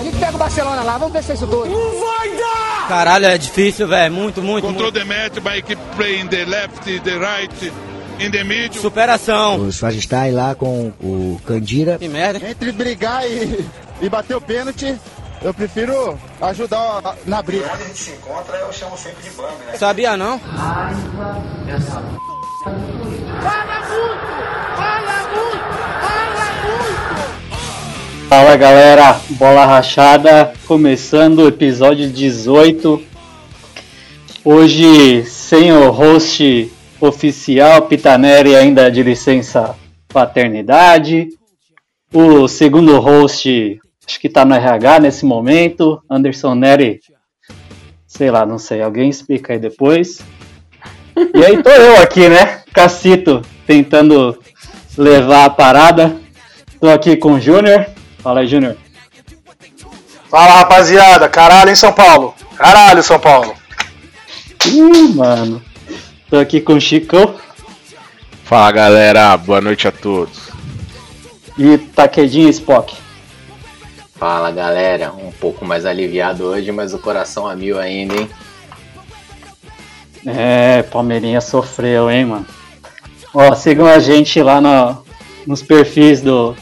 A gente pega o Barcelona lá, vamos ver se é isso tudo. Não vai dar! Caralho, é difícil, velho. Muito, muito. Control the match by keep playing the left, the right, in the middle. Superação. O Swagistai lá com o Candira. Que merda. Entre brigar e, e bater o pênalti, eu prefiro ajudar na briga. Quando a gente se encontra, eu chamo sempre de bang, né? Sabia não? Fala muito! Fala muito! Fala muito! Fala galera, bola rachada, começando o episódio 18. Hoje sem o host oficial, Pitaneri ainda de licença paternidade. O segundo host, acho que tá no RH nesse momento, Anderson Neri. Sei lá, não sei, alguém explica aí depois. E aí tô eu aqui, né? Cacito, tentando levar a parada. Tô aqui com o Júnior. Fala aí, Júnior. Fala rapaziada, caralho em São Paulo. Caralho, São Paulo. Ih, mano. Tô aqui com o Chico Fala galera, boa noite a todos. e Taquedinho Spock. Fala galera, um pouco mais aliviado hoje, mas o coração a mil ainda, hein? É, Palmeirinha sofreu, hein, mano. Ó, sigam a gente lá no- nos perfis do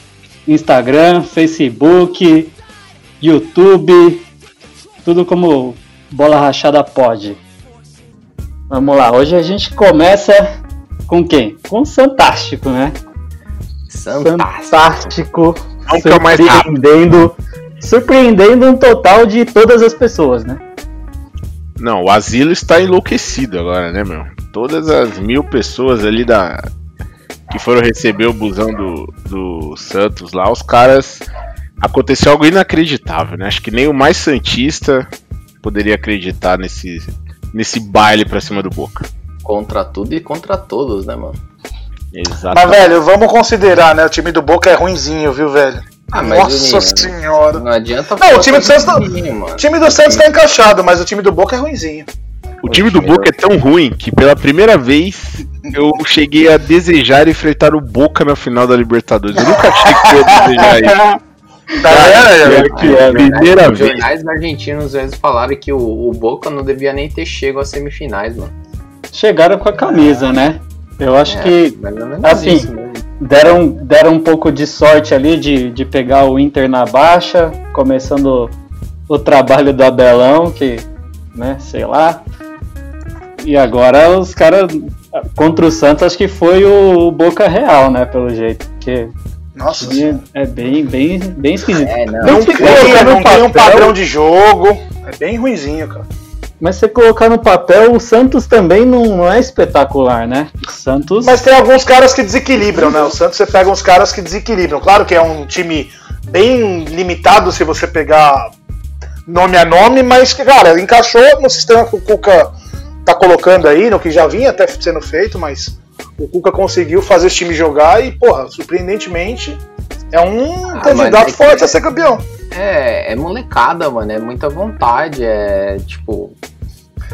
Instagram, Facebook, YouTube, tudo como Bola Rachada pode. Vamos lá, hoje a gente começa com quem? Com o Fantástico, né? Fantástico, surpreendendo, surpreendendo um total de todas as pessoas, né? Não, o asilo está enlouquecido agora, né, meu? Todas as mil pessoas ali da. Que foram receber o busão do, do Santos lá, os caras. Aconteceu algo inacreditável, né? Acho que nem o mais Santista poderia acreditar nesse, nesse baile pra cima do Boca. Contra tudo e contra todos, né, mano? Mas, Exatamente. velho, vamos considerar, né? O time do Boca é ruinzinho, viu, velho? Ah, mas, Nossa senhora. Não adianta Não, o time do sobre Santos tá- mano. O time do Santos tá encaixado, mas o time do Boca é ruinzinho. O time do Boca é tão ruim que pela primeira vez eu cheguei a desejar enfrentar o Boca na final da Libertadores. Eu nunca achei que eu ia desejar isso. Tá vendo? Pior que é, primeira Os vez. jornais argentinos às vezes falaram que o, o Boca não devia nem ter chego às semifinais, mano. Chegaram com a camisa, né? Eu acho É, que mais ou menos assim, isso mesmo. deram, deram um pouco de sorte ali de, de pegar o Inter na baixa, começando o trabalho do Abelão, que, né, sei lá. E agora os caras contra o Santos acho que foi o Boca Real, né, pelo jeito, porque Nossa é bem, bem, bem esquisito. É, não. Não no não tem um padrão de jogo. É bem ruinzinho, cara. Mas se você colocar no papel, o Santos também não, não é espetacular, né? O Santos. Mas tem alguns caras que desequilibram, né? O Santos você pega uns caras que desequilibram. Claro que é um time bem limitado se você pegar nome a nome, mas, cara, encaixou no sistema que o Cuca tá colocando aí, no que já vinha até sendo feito, mas o Cuca conseguiu fazer esse time jogar e, porra, surpreendentemente, é um Ah, candidato é que- forte a ser campeão. É, é molecada, mano. É muita vontade. É tipo.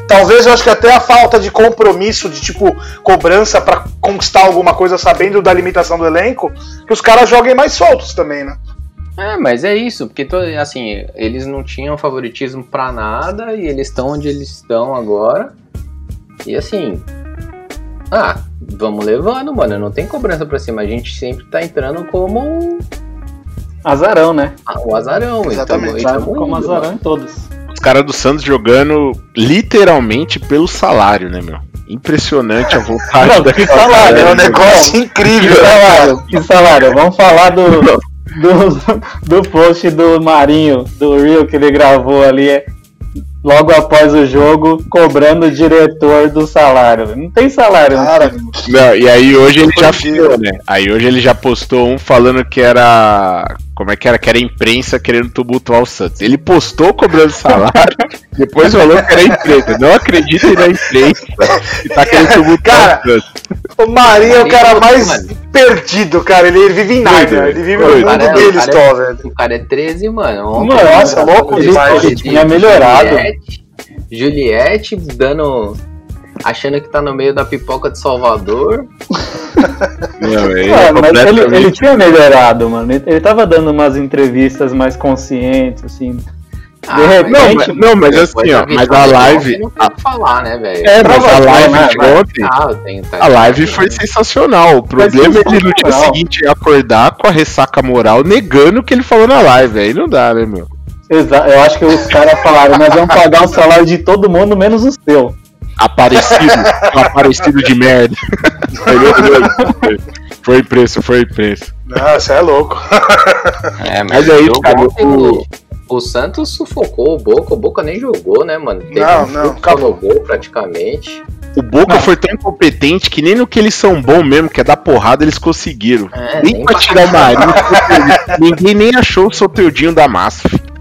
Talvez eu acho que até a falta de compromisso, de tipo, cobrança pra conquistar alguma coisa sabendo da limitação do elenco, que os caras joguem mais soltos também, né? É, mas é isso, porque assim, eles não tinham favoritismo pra nada e eles estão onde eles estão agora. E assim. Ah, vamos levando, mano. Não tem cobrança pra cima. A gente sempre tá entrando como Azarão, né? ah, o azarão. Exatamente. E Vai tamo, e tamo como indo, azarão mano. em todos. Os caras do Santos jogando literalmente pelo salário, né, meu? Impressionante a vontade Não, que salário, É um negócio Que incrível. salário, que salário. Vamos falar do, do, do post do Marinho, do Rio, que ele gravou ali logo após o jogo, cobrando o diretor do salário. Não tem salário. Cara, Não, e aí hoje ele já né? Aí hoje ele já postou um falando que era. Como é que era? Que era a imprensa querendo tumultuar o Santos. Ele postou cobrando salário, depois falou que era a imprensa. Não acreditem na imprensa que tá querendo tumultuar Cara, o Santos. o Marinho é o cara mais Mano. perdido, cara. Ele, ele vive em Nárnia, ele vive no mundo Cara, dele só, velho. O cara é 13, mano. Mano, nossa, louco ele, demais. ele tinha melhorado. Juliette, Juliette dando. Achando que tá no meio da pipoca de Salvador. Não, ele, Ué, é mas ele, completamente- ele tinha melhorado, mano. Ele, ele tava dando umas entrevistas mais conscientes, assim. De Ah, repente. Não, mas, não, mas assim, ó, mas a live. Não tem falar, né, velho? É, Mas a live né, de ontem. Ah, eu tenho, tá A live foi sensacional. O problema é ele no dia sensacional. seguinte acordar com a ressaca moral negando o que ele falou na live. Aí não dá, né, meu? Exa- eu acho que os caras falaram, nós vamos pagar o salário de todo mundo, menos o seu. Aparecido. um aparecido de merda. foi preço, foi preço. Não, você é louco. É, Mas é isso, jogo cara, o- O, Santos sufocou o Boca, o Boca nem jogou, né, mano? Teve Não, um não, acabou. gol praticamente. O Boca foi tão incompetente que nem no que eles são bons mesmo, que é dar porrada, eles conseguiram. É, nem nem pra pra tirar o Marinho, ninguém nem achou o soteudinho da massa. filho.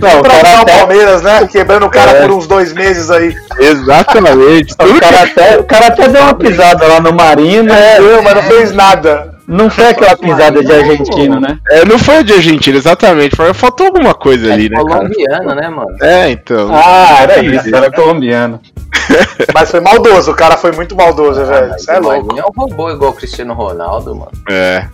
Não, o cara o até, Palmeiras, né? Quebrando o cara É. por uns dois meses aí. Exatamente. o cara até, o cara até deu uma pisada lá no Marinho, né? Deu, mas não fez nada. Não foi aquela pisada de argentino, né? É, não foi de Argentina, exatamente. Foi- Faltou alguma coisa ali, é né, cara? colombiano, né, mano? É, então. Ah, era isso, era colombiano. Mas foi maldoso, o cara foi muito maldoso, velho. Mas Isso é o louco. Marinho é um robô igual o Cristiano Ronaldo, mano. É.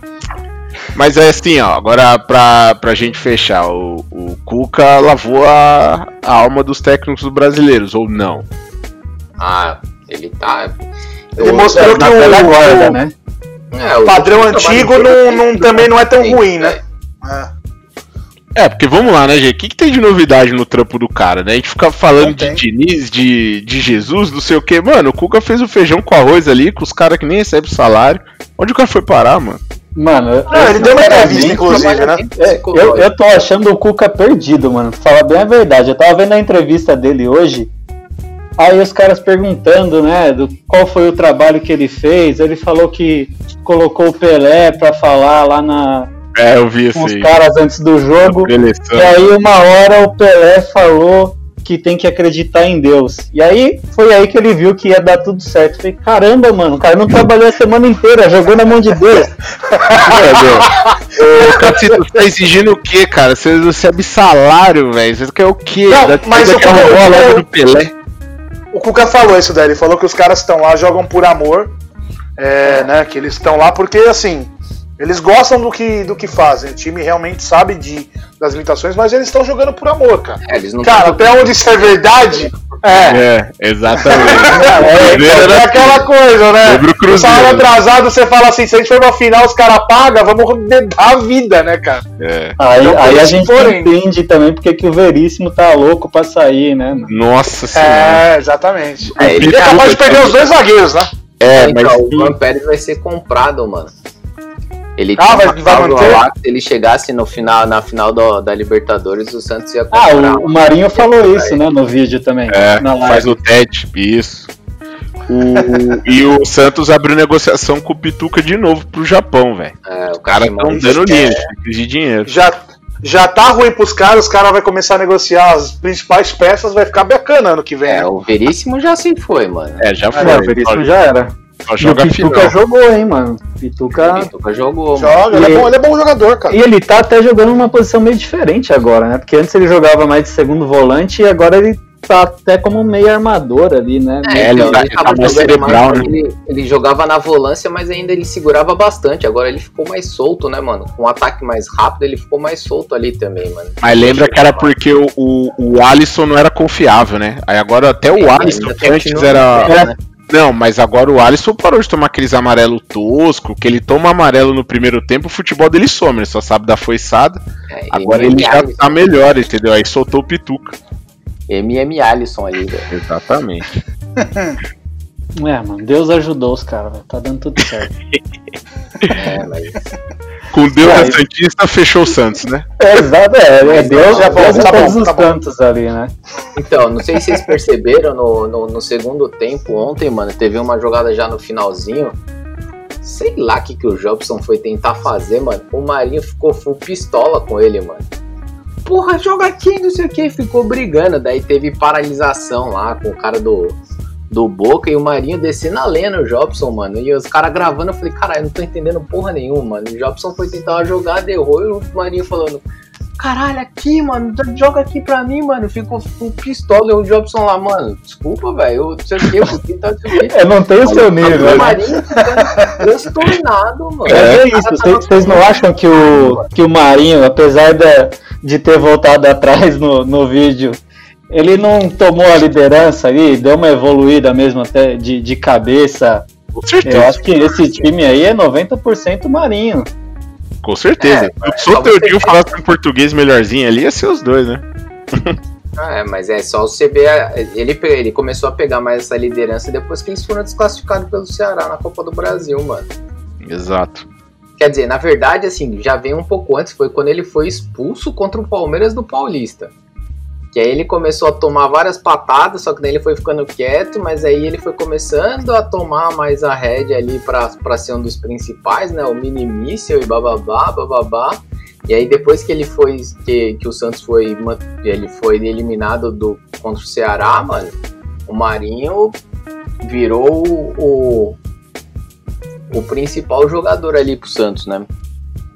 Mas é assim, ó, agora pra, pra gente fechar, o, o Cuca lavou a, a alma dos técnicos brasileiros, ou não? Ah, ele tá. Ele Eu- mostrou que o, guarda, o né? É, o padrão antigo não, não- também não é tão ruim, né? É. É, porque vamos lá, né, gente? O que, que tem de novidade no trampo do cara, né? A gente fica falando Não de tem. Diniz, de, de Jesus, não sei o que. Mano, o Cuca fez o feijão com arroz ali, com os caras que nem recebem salário. Onde o cara foi parar, mano? Mano, eu- Não, ele deu uma entrevista, sinceramente, inclusive, né? É, eu, eu tô achando o Cuca perdido, mano. Falar bem a verdade. Eu tava vendo a entrevista dele hoje. Aí os caras perguntando, né, do qual foi o trabalho que ele fez. Ele falou que colocou o Pelé pra falar lá na, É, eu vi com os caras antes do jogo. E aí uma hora o Pelé falou que tem que acreditar em Deus. E aí foi aí que ele viu que ia dar tudo certo. Falei, caramba, mano, o cara não trabalhou a semana inteira, jogou na mão de Deus. Ô, Cacito, você tá exigindo o quê, cara? Você recebe salário, velho. Você quer o quê? Não, Da- mas da- o que Cuca- roubou a logo do Pelé. O Cuca falou isso daí, ele falou que os caras estão lá, jogam por amor, é, né? Que eles estão lá porque assim, eles gostam do que, do que fazem. O time realmente sabe de, das limitações, mas eles estão jogando por amor, cara. É, eles não Cara, até onde isso é verdade, é. É, exatamente. É, é aquela coisa, né? O salário atrasado, você fala assim, se a gente for pra final, os caras pagam, vamos dar a vida, né, cara? É. Aí, Então, aí a gente porém. entende também porque que o Veríssimo tá louco pra sair, né? mano? Nossa senhora. É, exatamente. É, ele Ele é capaz de perder os dois zagueiros, né? É, então, mas o Van Pérez vai ser comprado, mano. Ele Ah, tinha vai- vai manter? lá que se ele chegasse no final, na final do- da Libertadores, o Santos ia Ah, comprar. o, o Marinho falou isso, né, no vídeo também. é, na live. faz o TED, isso. O- e o Santos abriu negociação com o Pituca de novo pro Japão, velho. É, o Kashimon- estão dando é. linha, de dinheiro. Já, já tá ruim pros caras, os caras vão começar a negociar as principais peças, vai ficar bacana ano que vem. É, né? o Veríssimo já se foi, mano. É, já foi. É, o Veríssimo já era. Só E o Pituca final. jogou, hein, mano. Pituca. Pituca jogou, mano. Joga, ele é, E- bom, ele é bom jogador, cara. E ele tá até jogando numa posição meio diferente agora, né? Porque antes ele jogava mais de segundo volante e agora ele tá até como meio armador ali, né? É, ele tá- ele, ele tava tá mais cerebral, mais- né? ele, ele jogava na volância, mas ainda ele segurava bastante. Agora ele ficou mais solto, né, mano? Com um ataque mais rápido, ele ficou mais solto ali também, mano. Mas lembra que era porque o, o, o Alisson não era confiável, né? Aí agora até o Ele Alisson, que antes era. bem, né? Não, mas agora o Alisson parou de tomar aqueles amarelo tosco, que ele toma amarelo no primeiro tempo, o futebol dele some, ele só sabe dar foiçada. É, Agora ele já Alisson. tá melhor, entendeu? Aí soltou o Pituca. MM Alisson ali, velho. Exatamente. É, mano, Deus ajudou os caras. Tá dando tudo certo. É, mas. Com Deus É, é Santista, fechou o Santos, né? É, exato, é, é Deus, Já Deus bom, em tá todos bom, os tá bom. cantos ali, né? Então, não sei se vocês perceberam no, no, no segundo tempo ontem, mano. Teve uma jogada já no finalzinho. Sei lá o que, que o Jobson foi tentar fazer, mano. O Marinho ficou full pistola com ele, mano. Porra, joga aqui, não sei o que. Ficou brigando. Daí teve paralisação lá com o cara do, do Boca e o Marinho descendo a lenha no Jobson, mano. E os caras gravando, eu falei, cara, eu não tô entendendo porra nenhuma, mano. O Jobson foi tentar uma jogada, errou e o Marinho falando. caralho, aqui, mano, joga aqui pra mim, mano. Ficou com pistola e o Jobson lá, mano. Desculpa, velho. Eu sei o que, eu tá, Eu não tenho o seu nível. O né? Marinho ficando transtornado, mano. É, é isso, vocês, não acham que o, que o Marinho, apesar de, de ter voltado atrás no, no vídeo, ele não tomou a liderança ali, deu uma evoluída mesmo até de, de cabeça. Com certeza. Eu acho que esse time aí é 90% Marinho. Com certeza. É, Se o quer- falasse um português melhorzinho ali, ia ser os dois, né? Ah, é, mas é só você ver. a- Ele, ele começou a pegar mais essa liderança depois que eles foram desclassificados pelo Ceará na Copa do Brasil, mano. Exato. Quer dizer, na verdade, assim, já vem um pouco antes, foi quando ele foi expulso contra o Palmeiras do Paulista. Que aí ele começou a tomar várias patadas, só que daí ele foi ficando quieto, mas aí ele foi começando a tomar mais a rédea ali pra ser um dos principais, né? O mini míssel e bababá, bababá. E aí depois que ele foi, que, que o Santos foi, ele foi eliminado do, contra o Ceará, mano, o Marinho virou o, o, o principal jogador ali pro Santos, né?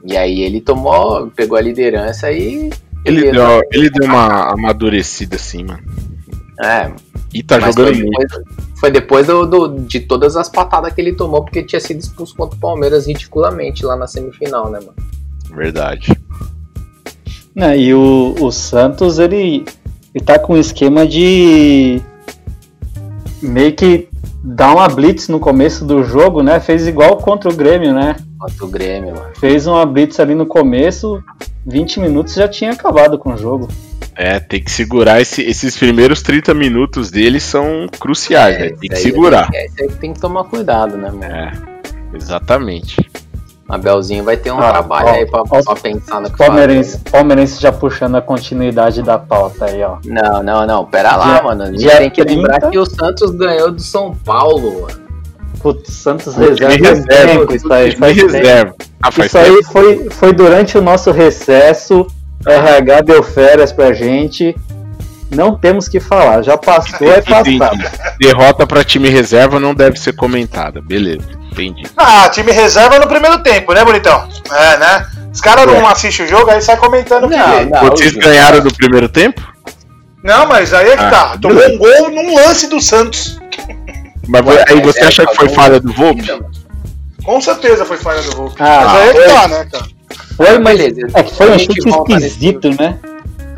E aí ele tomou, pegou a liderança e. Ele deu, ele deu uma amadurecida assim, mano. É, E tá jogando foi muito. depois, foi depois do, do- de todas as patadas que ele tomou, porque tinha sido expulso contra o Palmeiras ridiculamente lá na semifinal, né, mano? Verdade. E o, o Santos, ele, ele tá com um esquema de meio que dar uma blitz no começo do jogo, né? Fez igual contra o Grêmio, né? Contra o Grêmio, mano. Fez uma blitz ali no começo, 20 minutos já tinha acabado com o jogo. É, tem que segurar esse- esses primeiros 30 minutos dele são cruciais, né? Tem que segurar. Esse aí tem que tomar cuidado, né, mano? É, exatamente. Abelzinho vai ter um Ah, trabalho ó, aí pra, ó, pra pensar no que Palmeirense, Palmeirense já puxando a continuidade da pauta aí, ó. Não, não, não. Pera lá, Dia- mano. A gente tem que lembrar 30. que o Santos ganhou do São Paulo, mano. Putz, Santos reserva reserva, tempo isso aí. Faz reserva. Ah, faz Isso aí tempo. foi, foi durante o nosso recesso. RH deu férias pra gente. Não temos que falar. Já passou, é Entendi. passado. Derrota pra time reserva não deve ser comentada. Beleza, entendi. Ah, time reserva no primeiro tempo, né, bonitão? É, né? Os caras não É. assistem o jogo, aí sai comentando o que vê. não, Vocês ganharam do primeiro tempo? Não, mas aí é que Ah, tá. Tomou um gol num lance do Santos. Mas aí você acha que foi falha do Volpe? Com certeza foi falha do Hulk. Ah, mas aí é que foi. tá, né, cara? Foi, mas Beleza. é que foi um chute esquisito, né?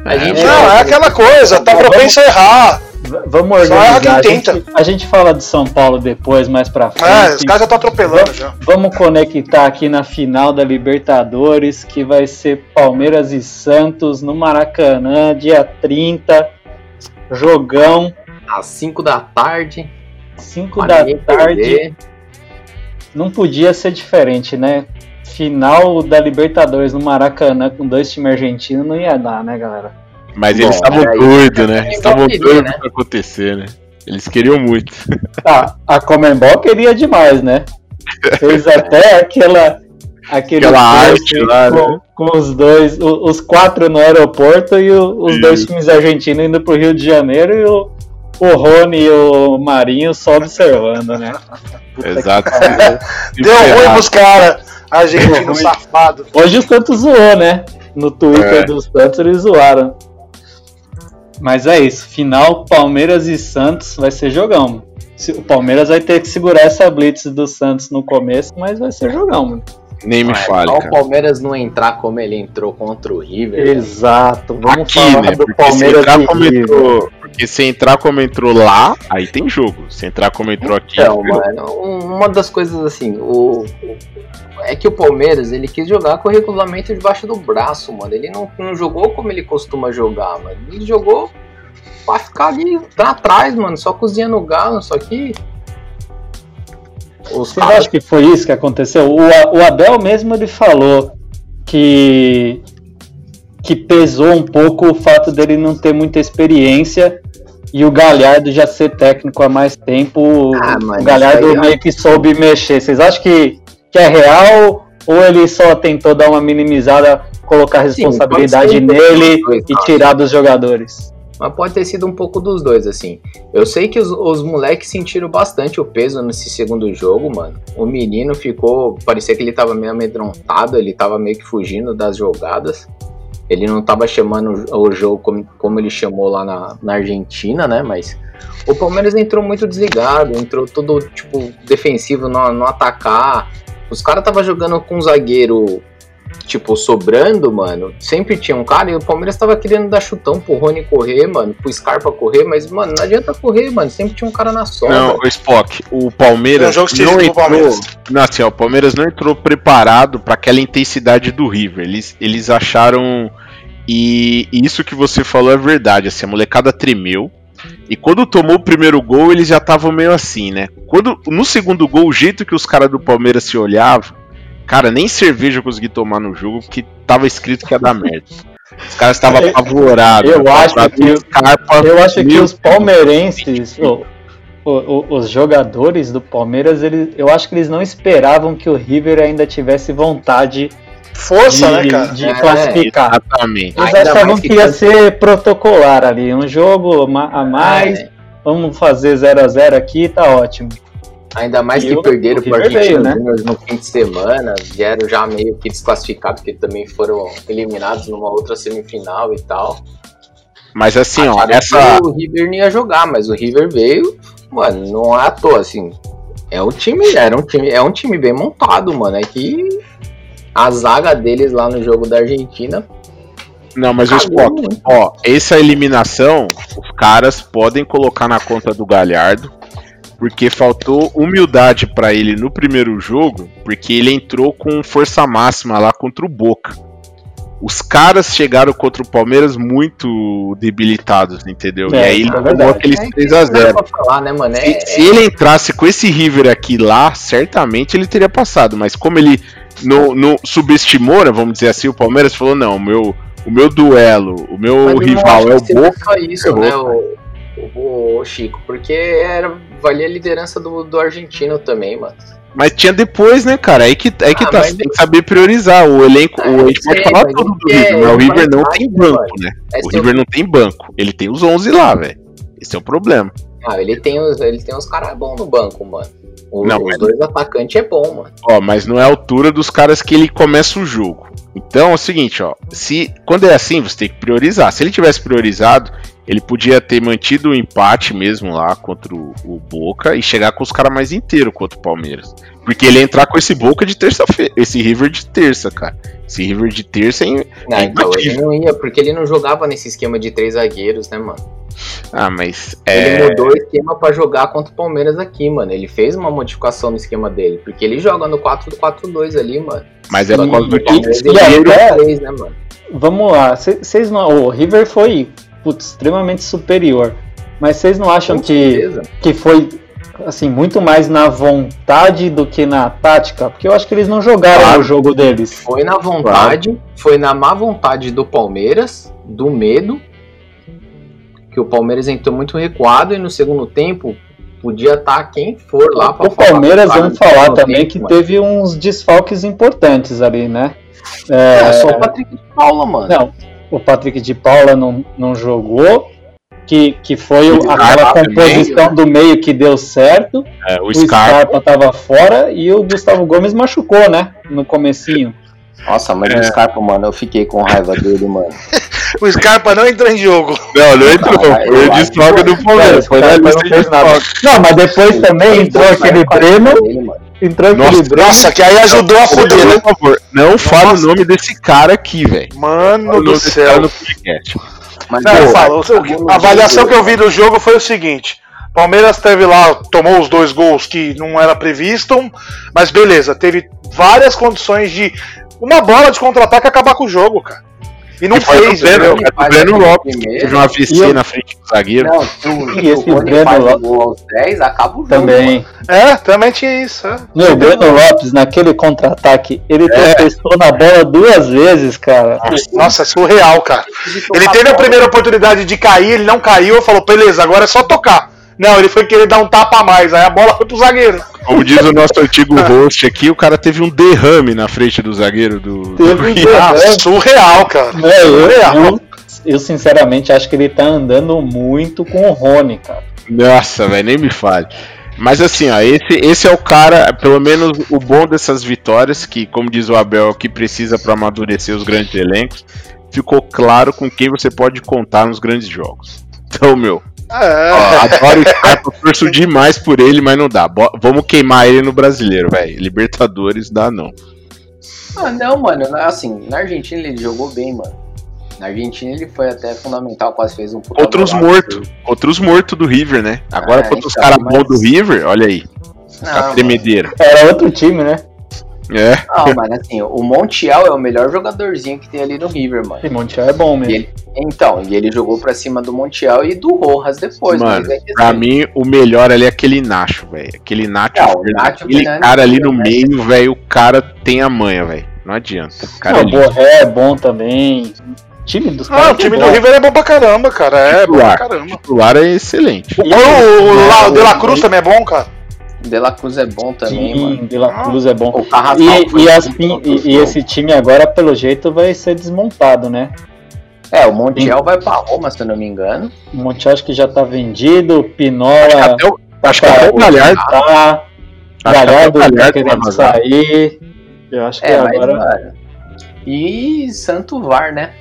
A gente Não, é aquela coisa, tá propenso a errar. Vamos Só erra organizar. quem A tenta. gente, a gente fala de São Paulo depois, mais pra frente. É, os caras já estão atropelando já. Vamos conectar aqui na final da Libertadores, que vai ser Palmeiras e Santos no Maracanã, dia 30. Jogão, às 5 da tarde. 5 pra da tarde. perder. Não podia ser diferente, né? Final da Libertadores no Maracanã com dois times argentinos não ia dar, né, galera? Mas Bom, eles estavam doidos, né? Eles estavam doidos né? pra acontecer, né? Eles queriam muito. Ah, a Comembol queria demais, né? Fez até aquela. Aquele Aquela arte lá, com, né? com os dois, os quatro no aeroporto e o- os dois Isso. times argentinos indo pro Rio de Janeiro e o, o Rony e o Marinho só observando, né? Puta Exato. Deu ruim pros caras, argentino ruim. safado. Hoje o Santos zoou, né? No Twitter É. do Santos eles zoaram. Mas é isso. Final Palmeiras e Santos vai ser jogão. O Palmeiras vai ter que segurar essa blitz do Santos no começo, mas vai ser jogão, mano. Nem me É, fale, só o. Palmeiras não entrar como ele entrou contra o River. né? Exato. Vamos Aqui, falar né? do Porque Palmeiras entrar e como River. entrou, porque se entrar como entrou lá, aí tem jogo. Se entrar como entrou aqui, Então, ferrou. mano, um- uma das coisas assim, o, o- é que o Palmeiras ele quis jogar com o regulamento debaixo do braço, mano. Ele não, não jogou como ele costuma jogar, mano. Ele jogou pra ficar ali pra trás, mano, só cozinhando o galo, só que. Os Você acha que foi isso que aconteceu? O, o Abel mesmo ele falou que que pesou um pouco o fato dele não ter muita experiência e o Galhardo já ser técnico há mais tempo. Ah, o Galhardo é- meio que soube mexer. Vocês acham que, que é real ou ele só tentou dar uma minimizada, colocar a Sim, responsabilidade pouco nele dois, e tirar dos jogadores? Mas pode ter sido um pouco dos dois, assim. Eu sei que os, os moleques sentiram bastante o peso nesse segundo jogo, mano. O menino ficou. Parecia que ele tava meio amedrontado, ele tava meio que fugindo das jogadas. Ele não tava chamando o jogo como, como ele chamou lá na, na Argentina, né? Mas o Palmeiras entrou muito desligado, entrou todo, tipo, defensivo, não, não atacar. Os caras tava jogando com um zagueiro, tipo, sobrando, mano. Sempre tinha um cara e o Palmeiras tava querendo dar chutão pro Rony correr, mano, pro Scarpa correr, mas, mano, não adianta correr, mano. Sempre tinha um cara na sombra. Não, o Spock, o Palmeiras jogo não pro entrou. Palmeiras. Não, assim, ó, o Palmeiras não entrou preparado para aquela intensidade do River. Eles, eles acharam. E, e isso que você falou é verdade. Assim, a molecada tremeu. E quando tomou o primeiro gol, eles já estavam meio assim, né? Quando no segundo gol, o jeito que os caras do Palmeiras se olhavam, cara, nem cerveja eu consegui tomar no jogo, porque tava escrito que ia dar merda. Os caras estavam apavorados. Eu acho que- Scarpa, Eu acho que os palmeirenses, o- o- o- os jogadores do Palmeiras, eles, eu acho que eles não esperavam que o River ainda tivesse vontade Força, de, né, cara? de É, classificar. Exatamente. Eles Ainda achavam que ia tanto- ser protocolar ali, um jogo a mais, É, vamos fazer 0 a 0 aqui, tá ótimo. Ainda mais E que o- perderam o pro Argentinos né? No fim de semana, vieram já meio que desclassificados, porque também foram eliminados numa outra semifinal e tal. Mas assim, ó, essa. o River não ia jogar, mas o River veio, mano, não é à toa, assim. É um time, era um time, é um time bem montado, mano. É que a zaga deles lá no jogo da Argentina. Não, mas Spock, muito. ó, essa eliminação, os caras podem colocar na conta do Galhardo, porque faltou humildade pra ele no primeiro jogo, porque ele entrou com força máxima lá contra o Boca. Os caras chegaram contra o Palmeiras muito debilitados, entendeu? e É, aí ele é tomou aqueles É, 3 a isso não dá 0 pra falar, né, mano? É, se, se ele entrasse com esse River aqui lá, certamente ele teria passado. Mas como ele não, não subestimou, né, vamos dizer assim, o Palmeiras falou: não, o meu, o meu duelo, o meu Mas rival é o Boca. isso, né, o, o, o Chico, porque era, valia a liderança do, do argentino também, mano. Mas tinha depois, né, cara? Aí que, aí que Ah, tá, você tem que saber priorizar. O elenco, Ah, o, a gente eu pode sei, falar tudo do é- River, mas o River não tem banco, né? É O seu- River não tem banco. Ele tem os 11 lá, velho. Esse é o problema. Ah, ele tem os, ele tem uns caras bons no banco, mano. O- Não, os mas- dois atacantes é bom, mano. Ó, mas não é a altura dos caras que ele começa o jogo. Então é o seguinte, ó. Se quando é assim, você tem que priorizar. Se ele tivesse priorizado, ele podia ter mantido o empate mesmo lá contra o, o Boca e chegar com os caras mais inteiros contra o Palmeiras. Porque ele ia entrar com esse Boca de terça-feira, esse River de terça, cara. Esse River de terça é, Não, é então ele não ia, porque ele não jogava nesse esquema de três zagueiros, né, mano? Ah, mas Ele é, mudou o esquema pra jogar contra o Palmeiras aqui, mano. Ele fez uma modificação no esquema dele, porque ele joga no 4-4-2 ali, mano. mas é por causa do Palmeiras ele até- três, né, mano? Vamos lá, vocês não. O River foi putz, extremamente superior. Mas vocês não acham que, que foi assim muito mais na vontade do que na tática? Porque eu acho que eles não jogaram Claro. o jogo deles. Foi na vontade, foi na má vontade do Palmeiras, do medo, que o Palmeiras entrou muito recuado e no segundo tempo podia estar quem for lá pra O Palmeiras, vamos falar também tempo, que mano. teve uns desfalques importantes ali, né? É, só o Patrick de Paula, mano. Não, o Patrick de Paula não, não jogou, que, que foi o- aquela composição do meio que deu certo. é, o O Scarpa. Scarpa tava fora e o Gustavo Gomes machucou, né? No comecinho. Nossa, mas É. o Scarpa, mano, eu fiquei com raiva dele, mano. O Scarpa não entrou em jogo. Não, não entrou. Ah, eu Foi o do Palmeiras. Não de fez nada. desfalque. Não, mas depois também entrou aquele Breno. Nossa. Nossa, que aí ajudou a foder, né? Por favor, não fale o nome desse cara aqui, velho. Mano do céu. no. Mas, Não, eu pô, a avaliação que eu vi do jogo foi o seguinte: Palmeiras teve lá, tomou os dois gols que não era previsto, mas beleza, teve várias condições de uma bola de contra-ataque acabar com o jogo, cara. E não E foi fez, do Breno, entendeu? é do Breno Lopes. Teve um AVC E eu- na frente do zagueiro. Não, o, E se esse o Breno o aos 10, acaba o jogo. Também. É, também tinha isso. É. Meu, o Breno Lopes, naquele contra-ataque, ele É. tropeçou na bola duas vezes, cara. Nossa, é surreal, cara. Ele teve a primeira oportunidade de cair, ele não caiu, falou, beleza, agora é só tocar. Não, ele foi querer dar um tapa a mais, aí a bola foi pro zagueiro. Como diz o nosso antigo host aqui, o cara teve um derrame na frente do zagueiro do. Teve do um. Ah, derrame. surreal, cara. É, eu, Surreal. eu, eu sinceramente acho que ele tá andando muito com o Rony, cara. Nossa, velho, nem me fale. Mas assim, ó, esse, esse é o cara, pelo menos o bom dessas vitórias, que, como diz o Abel, que precisa pra amadurecer os grandes elencos. ficou claro com quem você pode contar nos grandes jogos. Então, meu, É. ó, adoro o Scarpa, torço demais por ele, mas não dá. Bo- vamos queimar ele no brasileiro, velho. Libertadores dá não. Ah, não, mano. Assim, na Argentina ele jogou bem, mano. Na Argentina ele foi até fundamental, quase fez um puta Outros mortos. Outros mortos do River, né? Agora, É, contra os então, caras mas- bons do River, olha aí. Não, a mano. tremedeira. Era outro time, né? É. Não, mas assim, o Montiel é o melhor jogadorzinho que tem ali no River, mano. E Montiel é bom E mesmo. ele- então, e ele jogou pra cima do Montiel e do Rojas depois, Mano, mas é pra assim, mim, o melhor ali é aquele Nacho, velho. Aquele Nacho. Ah, o. Nacho aquele Fernandes, cara ali no né? meio, velho, o cara tem a manha, velho. Não adianta. O cara Não, é o é bom também. O time dos Ah, o time é do bom. River é bom pra caramba, cara. É bom pra Titular. caramba. titular é excelente. O, o, La- o De La Cruz também é bom, cara. De La Cruz é bom também, Sim, mano. De La Cruz é bom. E, e, as e- e esse time agora, pelo jeito, vai ser desmontado, né? É, o Montiel vai pra Roma, se eu não me engano. O Monte acho que já tá vendido, o Pinola Até o- acho que até o Galhardo. tá, Galhardo tá querendo sair. Eu acho que É, mas, agora. mano. E Santo VAR, né?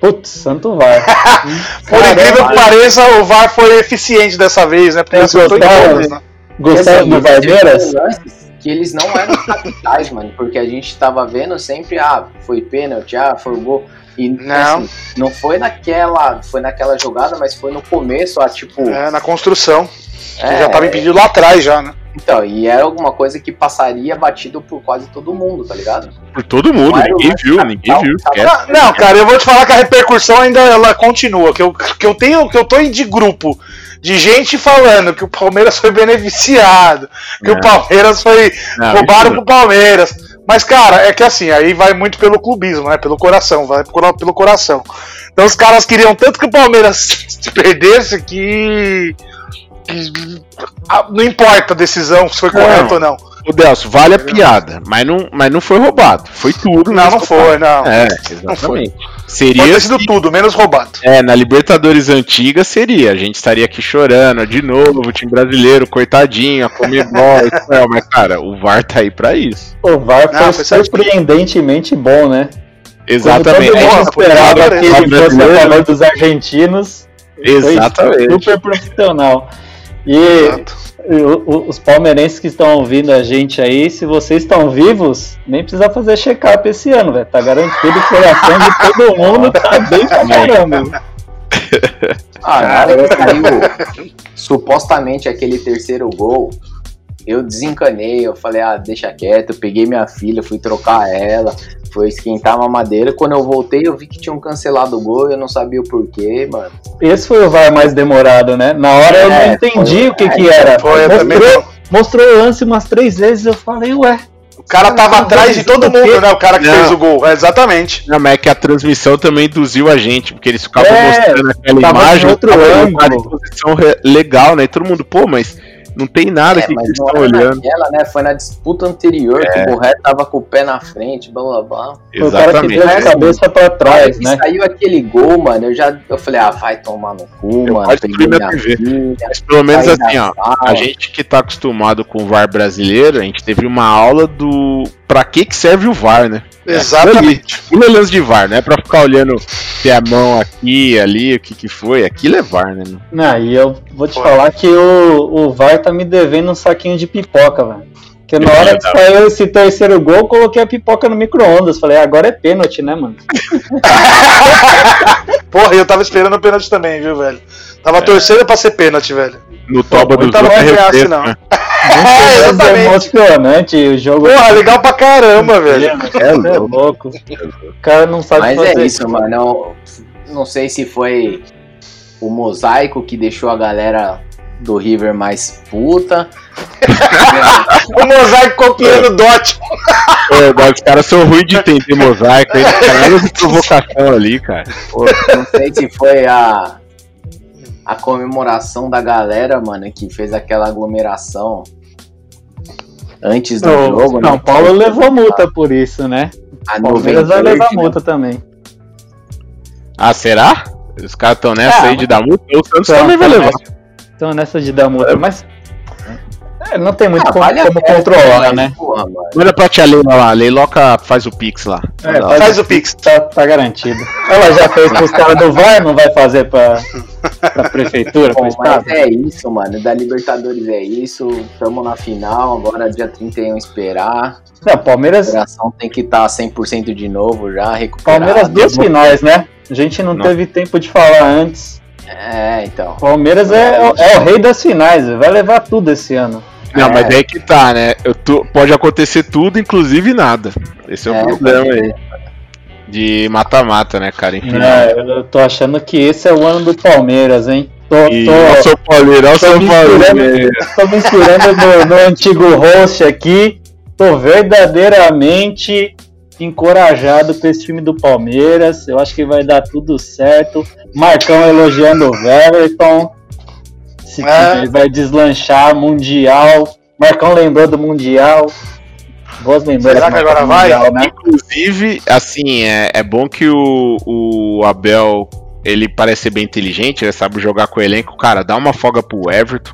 Putz, Santo VAR. Por incrível que pareça, o VAR foi eficiente dessa vez, né? Porque acertou em todas, né? Gostaram do Barbeiras? Que eles não eram capitais, mano. Porque a gente tava vendo sempre, ah, foi pênalti, ah, foi gol. E Não. assim, não foi naquela. Foi naquela jogada, mas foi no começo, ah, tipo. É, na construção. Que É, já tava impedido lá atrás já, né? Então, e era alguma coisa que passaria batido por quase todo mundo, tá ligado? Por todo mundo, Não ninguém viu, capital, ninguém viu. esquece. Não, cara, eu vou te falar que a repercussão ainda ela continua. Que eu, que eu tenho, que eu tô de grupo de gente falando que o Palmeiras foi beneficiado, que o Palmeiras foi. Não, roubaram pro Palmeiras. Mas, cara, é que assim, aí vai muito pelo clubismo, né? Pelo coração, vai pelo coração. Então os caras queriam tanto que o Palmeiras se perdesse que. que- ah, Não importa a decisão se foi Não. correto ou não. O Delcio, vale a piada, mas não, mas não foi roubado. Foi tudo. Não, mas não foi, não. É, Não foi. Exatamente. Pode Seria ter sido tudo, menos roubado. É, na Libertadores antiga seria. A gente estaria aqui chorando de novo, o time brasileiro, coitadinho, a comer bola e tal. Mas, cara, o VAR tá aí pra isso. O VAR Não, foi surpreendentemente bom, né? Exatamente. Como todo mundo esperava que ele fosse a favor dos argentinos. Foi Exatamente. super profissional. E Exato. Os palmeirenses que estão ouvindo a gente aí, se vocês estão vivos, nem precisa fazer check-up esse ano, velho. Tá garantido o coração de todo mundo, tá bem pra caramba. Ah, que saiu supostamente aquele terceiro gol, eu desencanei, eu falei, ah, deixa quieto, eu peguei minha filha, fui trocar ela, foi esquentar uma madeira. Quando eu voltei, eu vi que tinham cancelado o gol, eu não sabia o porquê, mano. Esse foi o VAR mais demorado, né? Na hora eu não É, entendi foi- o que é, que era. Foi, também mostrou, mostrou o lance umas três vezes, eu falei, ué. O cara tava atrás de todo mundo, né? O cara que Não. fez o gol. É, exatamente. Não, mas é que a transmissão também induziu a gente, porque eles ficavam É, mostrando aquela tava imagem, em outro tava em ângulo. uma posição legal, né? E todo mundo, pô, mas não tem nada É, que eles não estão olhando. naquela, né? Foi na disputa anterior que o Borré tava com o pé na frente, blá blá blá. Foi o cara que deu Exatamente. a cabeça pra trás, que né? saiu aquele gol, mano, eu já eu falei, ah, vai tomar no cu, Eu mano. destruí minha TV. filha, Mas pelo menos assim, ó, sala. a gente que tá acostumado com o VAR brasileiro, a gente teve uma aula do pra que que serve o VAR, né? Exatamente. Aquilo é lance de VAR, não é pra ficar olhando se a mão aqui, ali, o que que foi. Aquilo é VAR, né? Não, e eu vou te Foi. falar que o, o VAR tá me devendo um saquinho de pipoca, velho. Porque na hora que saiu esse terceiro gol, eu coloquei a pipoca no micro-ondas. Falei, agora é pênalti, né, mano? Porra, eu tava esperando o pênalti também, viu, velho? Tava torcendo pra ser pênalti, velho. No toba do é ganhar assim, refresco, não. né? Muito É, exatamente. emocionante o jogo. Porra, legal pra caramba, velho. É louco. O cara não sabe Mas fazer é isso, mano. Não sei se foi o mosaico que deixou a galera do River mais puta. O mosaico copiando dot. Pô, mas os caras são ruins de entender mosaico, aí caralho de provocação ali, cara. Ou não sei se foi a a comemoração da galera, mano, que fez aquela aglomeração antes do O jogo. São né? Paulo levou multa por isso, né? A O Palmeiras vai 98, levar né? multa também. Ah, será? Os caras estão nessa Ah, aí de dar multa? O Santos Então, também vai levar. Então nessa de dar multa, mas É, não tem muito Ah, como, vale a como controlar, mas, né? porra. Manda pra tia Leila lá, Leiloca faz o Pix lá. É. Faz o Pix. Tá, tá garantido. Ela já fez pros caras do VAR, não vai fazer pra, pra prefeitura, pro Bom, mas estado? é isso, mano. Da Libertadores é isso. Tamo na final, agora dia 31 esperar. Não, Palmeiras, O coração tem que estar 100% de novo já, recuperado. Palmeiras duas finais, né? A gente não, Não. teve tempo de falar antes. É, então. Palmeiras é, é o- é o rei das finais, vai levar tudo esse ano. Não, É. mas aí que tá, né? Eu tô- pode acontecer tudo, inclusive nada. Esse é o É, problema pode aí. De mata-mata, né, cara? Enfim. É, eu tô achando que esse é o ano do Palmeiras, hein? Tô, E tô, olha o São Paulo, olha o tô São Paulo. inspirando, tô me inspirando no, no antigo host aqui. Tô verdadeiramente encorajado com esse time do Palmeiras. Eu acho que vai dar tudo certo. Marcão elogiando o Everton. Time É. vai deslanchar Mundial. Marcão lembrou do Mundial. Boas lembranças. Será que agora do vai? Mundial, né? Inclusive, assim, é, é bom que o, o Abel, ele parece ser bem inteligente, ele sabe jogar com o elenco. Cara, dá uma folga pro Everton.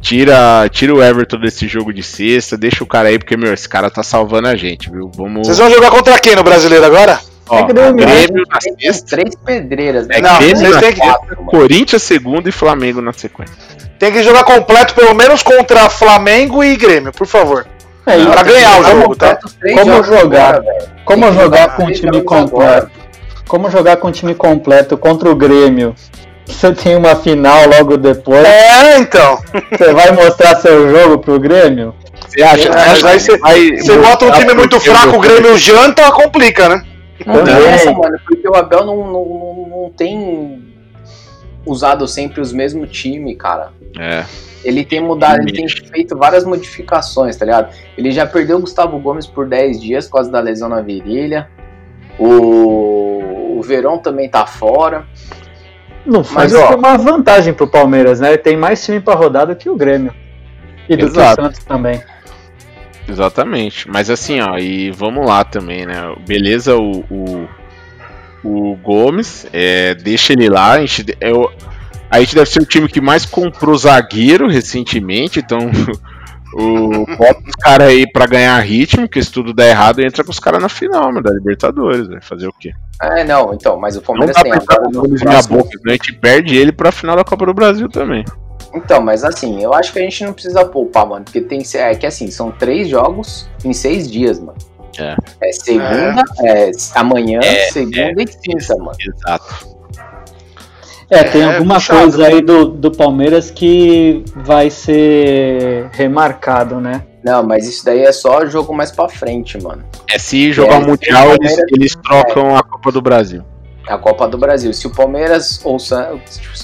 Tira, tira o Everton desse jogo de sexta, deixa o cara aí, porque, meu, esse cara tá salvando a gente, viu? Vamos. Vocês vão jogar contra quem no brasileiro agora? Ó, que dormir. Grêmio na sexta, três pedreiras, né? É Não, Grêmio na sexta, Corinthians segunda e Flamengo na sequência. Tem que jogar completo, pelo menos contra Flamengo e Grêmio, por favor. É, Pra ganhar o jogo, tá? Como jogar? Como jogar com um time completo? Como jogar com um time completo contra o Grêmio? Você tem uma final logo depois. É, então. Você vai mostrar seu jogo pro Grêmio? Você acha? É, aí você- Você bota um time muito fraco, o Grêmio janta, complica, né? Não tem essa, mano, porque o Abel não, não, não, tem usado sempre os mesmos times, cara. É. Ele tem mudado, ele tem feito várias modificações, tá ligado? Ele já perdeu o Gustavo Gomes por 10 dias por causa da lesão na virilha. O, o Verão também tá fora. Não Mas, faz ó- uma vantagem pro Palmeiras, né? Ele tem mais time pra rodar do que o Grêmio. E do Exato. que o Santos também. Exatamente. Mas assim, ó, e vamos lá também, né? Beleza, o, o, o Gomes, é, deixa ele lá. A gente, eu, a gente deve ser o time que mais comprou zagueiro recentemente, então o, bota os caras aí pra ganhar ritmo, que se tudo der errado, entra com os caras na final, da Libertadores, vai fazer o quê? É, não, então, mas o Não Palmeiras dá tem pra agora no próximo- boca, senão a gente perde ele pra final da Copa do Brasil também. Então, mas assim, eu acho que a gente não precisa poupar, mano. Porque tem é que assim, são três jogos em seis dias, mano. É. É segunda, é, amanhã, segunda e quinta, mano. Exato. É, tem É, alguma puxado. coisa aí do, do Palmeiras que vai ser remarcado, né? Não, mas isso daí é só jogo mais pra frente, mano. É se jogar É, o Mundial, eles, eles trocam a Copa do Brasil. A Copa do Brasil. Se o Palmeiras ou se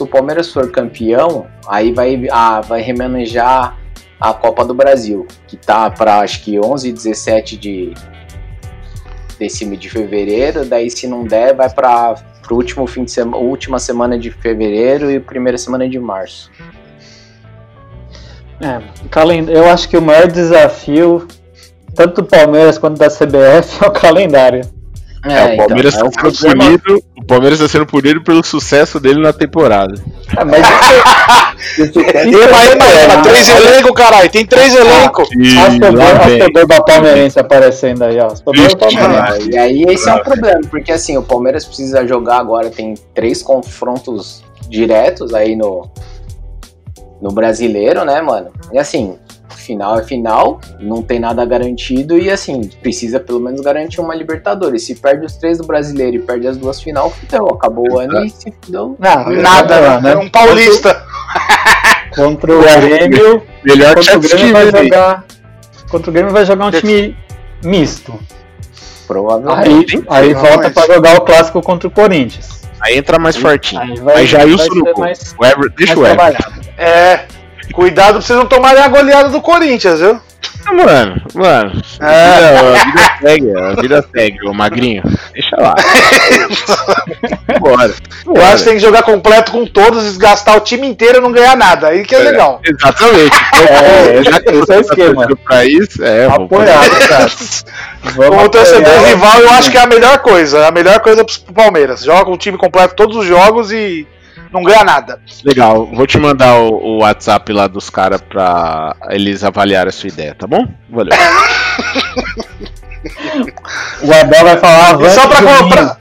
o Palmeiras for campeão, aí vai, ah, vai remanejar a Copa do Brasil, que tá pra acho que 11 e 17 de desse mês de fevereiro, daí se não der vai para pro último fim de semana, última semana de fevereiro e primeira semana de março. É, eu acho que o maior desafio, tanto do Palmeiras quanto da CBF, é o calendário. É, o Palmeiras é um problema- punido. O Palmeiras está sendo punido pelo sucesso dele na temporada. É, mas isso, isso Ema, ema, ema, três elencos, caralho. Tem três elencos. E Olha torcedores da Palmeirense aparecendo aí, ó. Palmeirense. E aí esse é um problema, porque assim, o Palmeiras precisa jogar agora, tem três confrontos diretos aí no, no brasileiro, né, mano? E assim, final é final, não tem nada garantido e assim, precisa pelo menos garantir uma Libertadores. Se perde os três do brasileiro e perde as duas final, fudeu, acabou o ano e se fudeu. Não, Nada, não, né? Um paulista. Contra o Grêmio, Melhor contra o Grêmio vai jogar. Contra o Grêmio vai jogar um time misto. Provavelmente. Aí, aí volta pra jogar o clássico contra o Corinthians. Aí entra mais fortinho. Aí Aí, vai- Jailson vai no ser gol. mais- O Ever, deixa mais o Ever. É. Cuidado pra vocês não tomarem a goleada do Corinthians, viu? Ah, Mano, mano. É. A, vida, a vida segue, a vida segue, ô magrinho. Deixa lá. Bora. Eu acho que tem que jogar completo com todos, desgastar o time inteiro e não ganhar nada. Aí que é legal. Exatamente. É, já que esse é o tá esquema. pra isso, é, Apoiado, cara. Como torcedor rival, eu acho que é a melhor coisa. A melhor coisa pro Palmeiras. Joga o time completo todos os jogos e não ganha nada. Legal, vou te mandar o, o WhatsApp lá dos caras pra eles avaliarem a sua ideia, tá bom? Valeu. O Abel vai falar. Só pra comprar.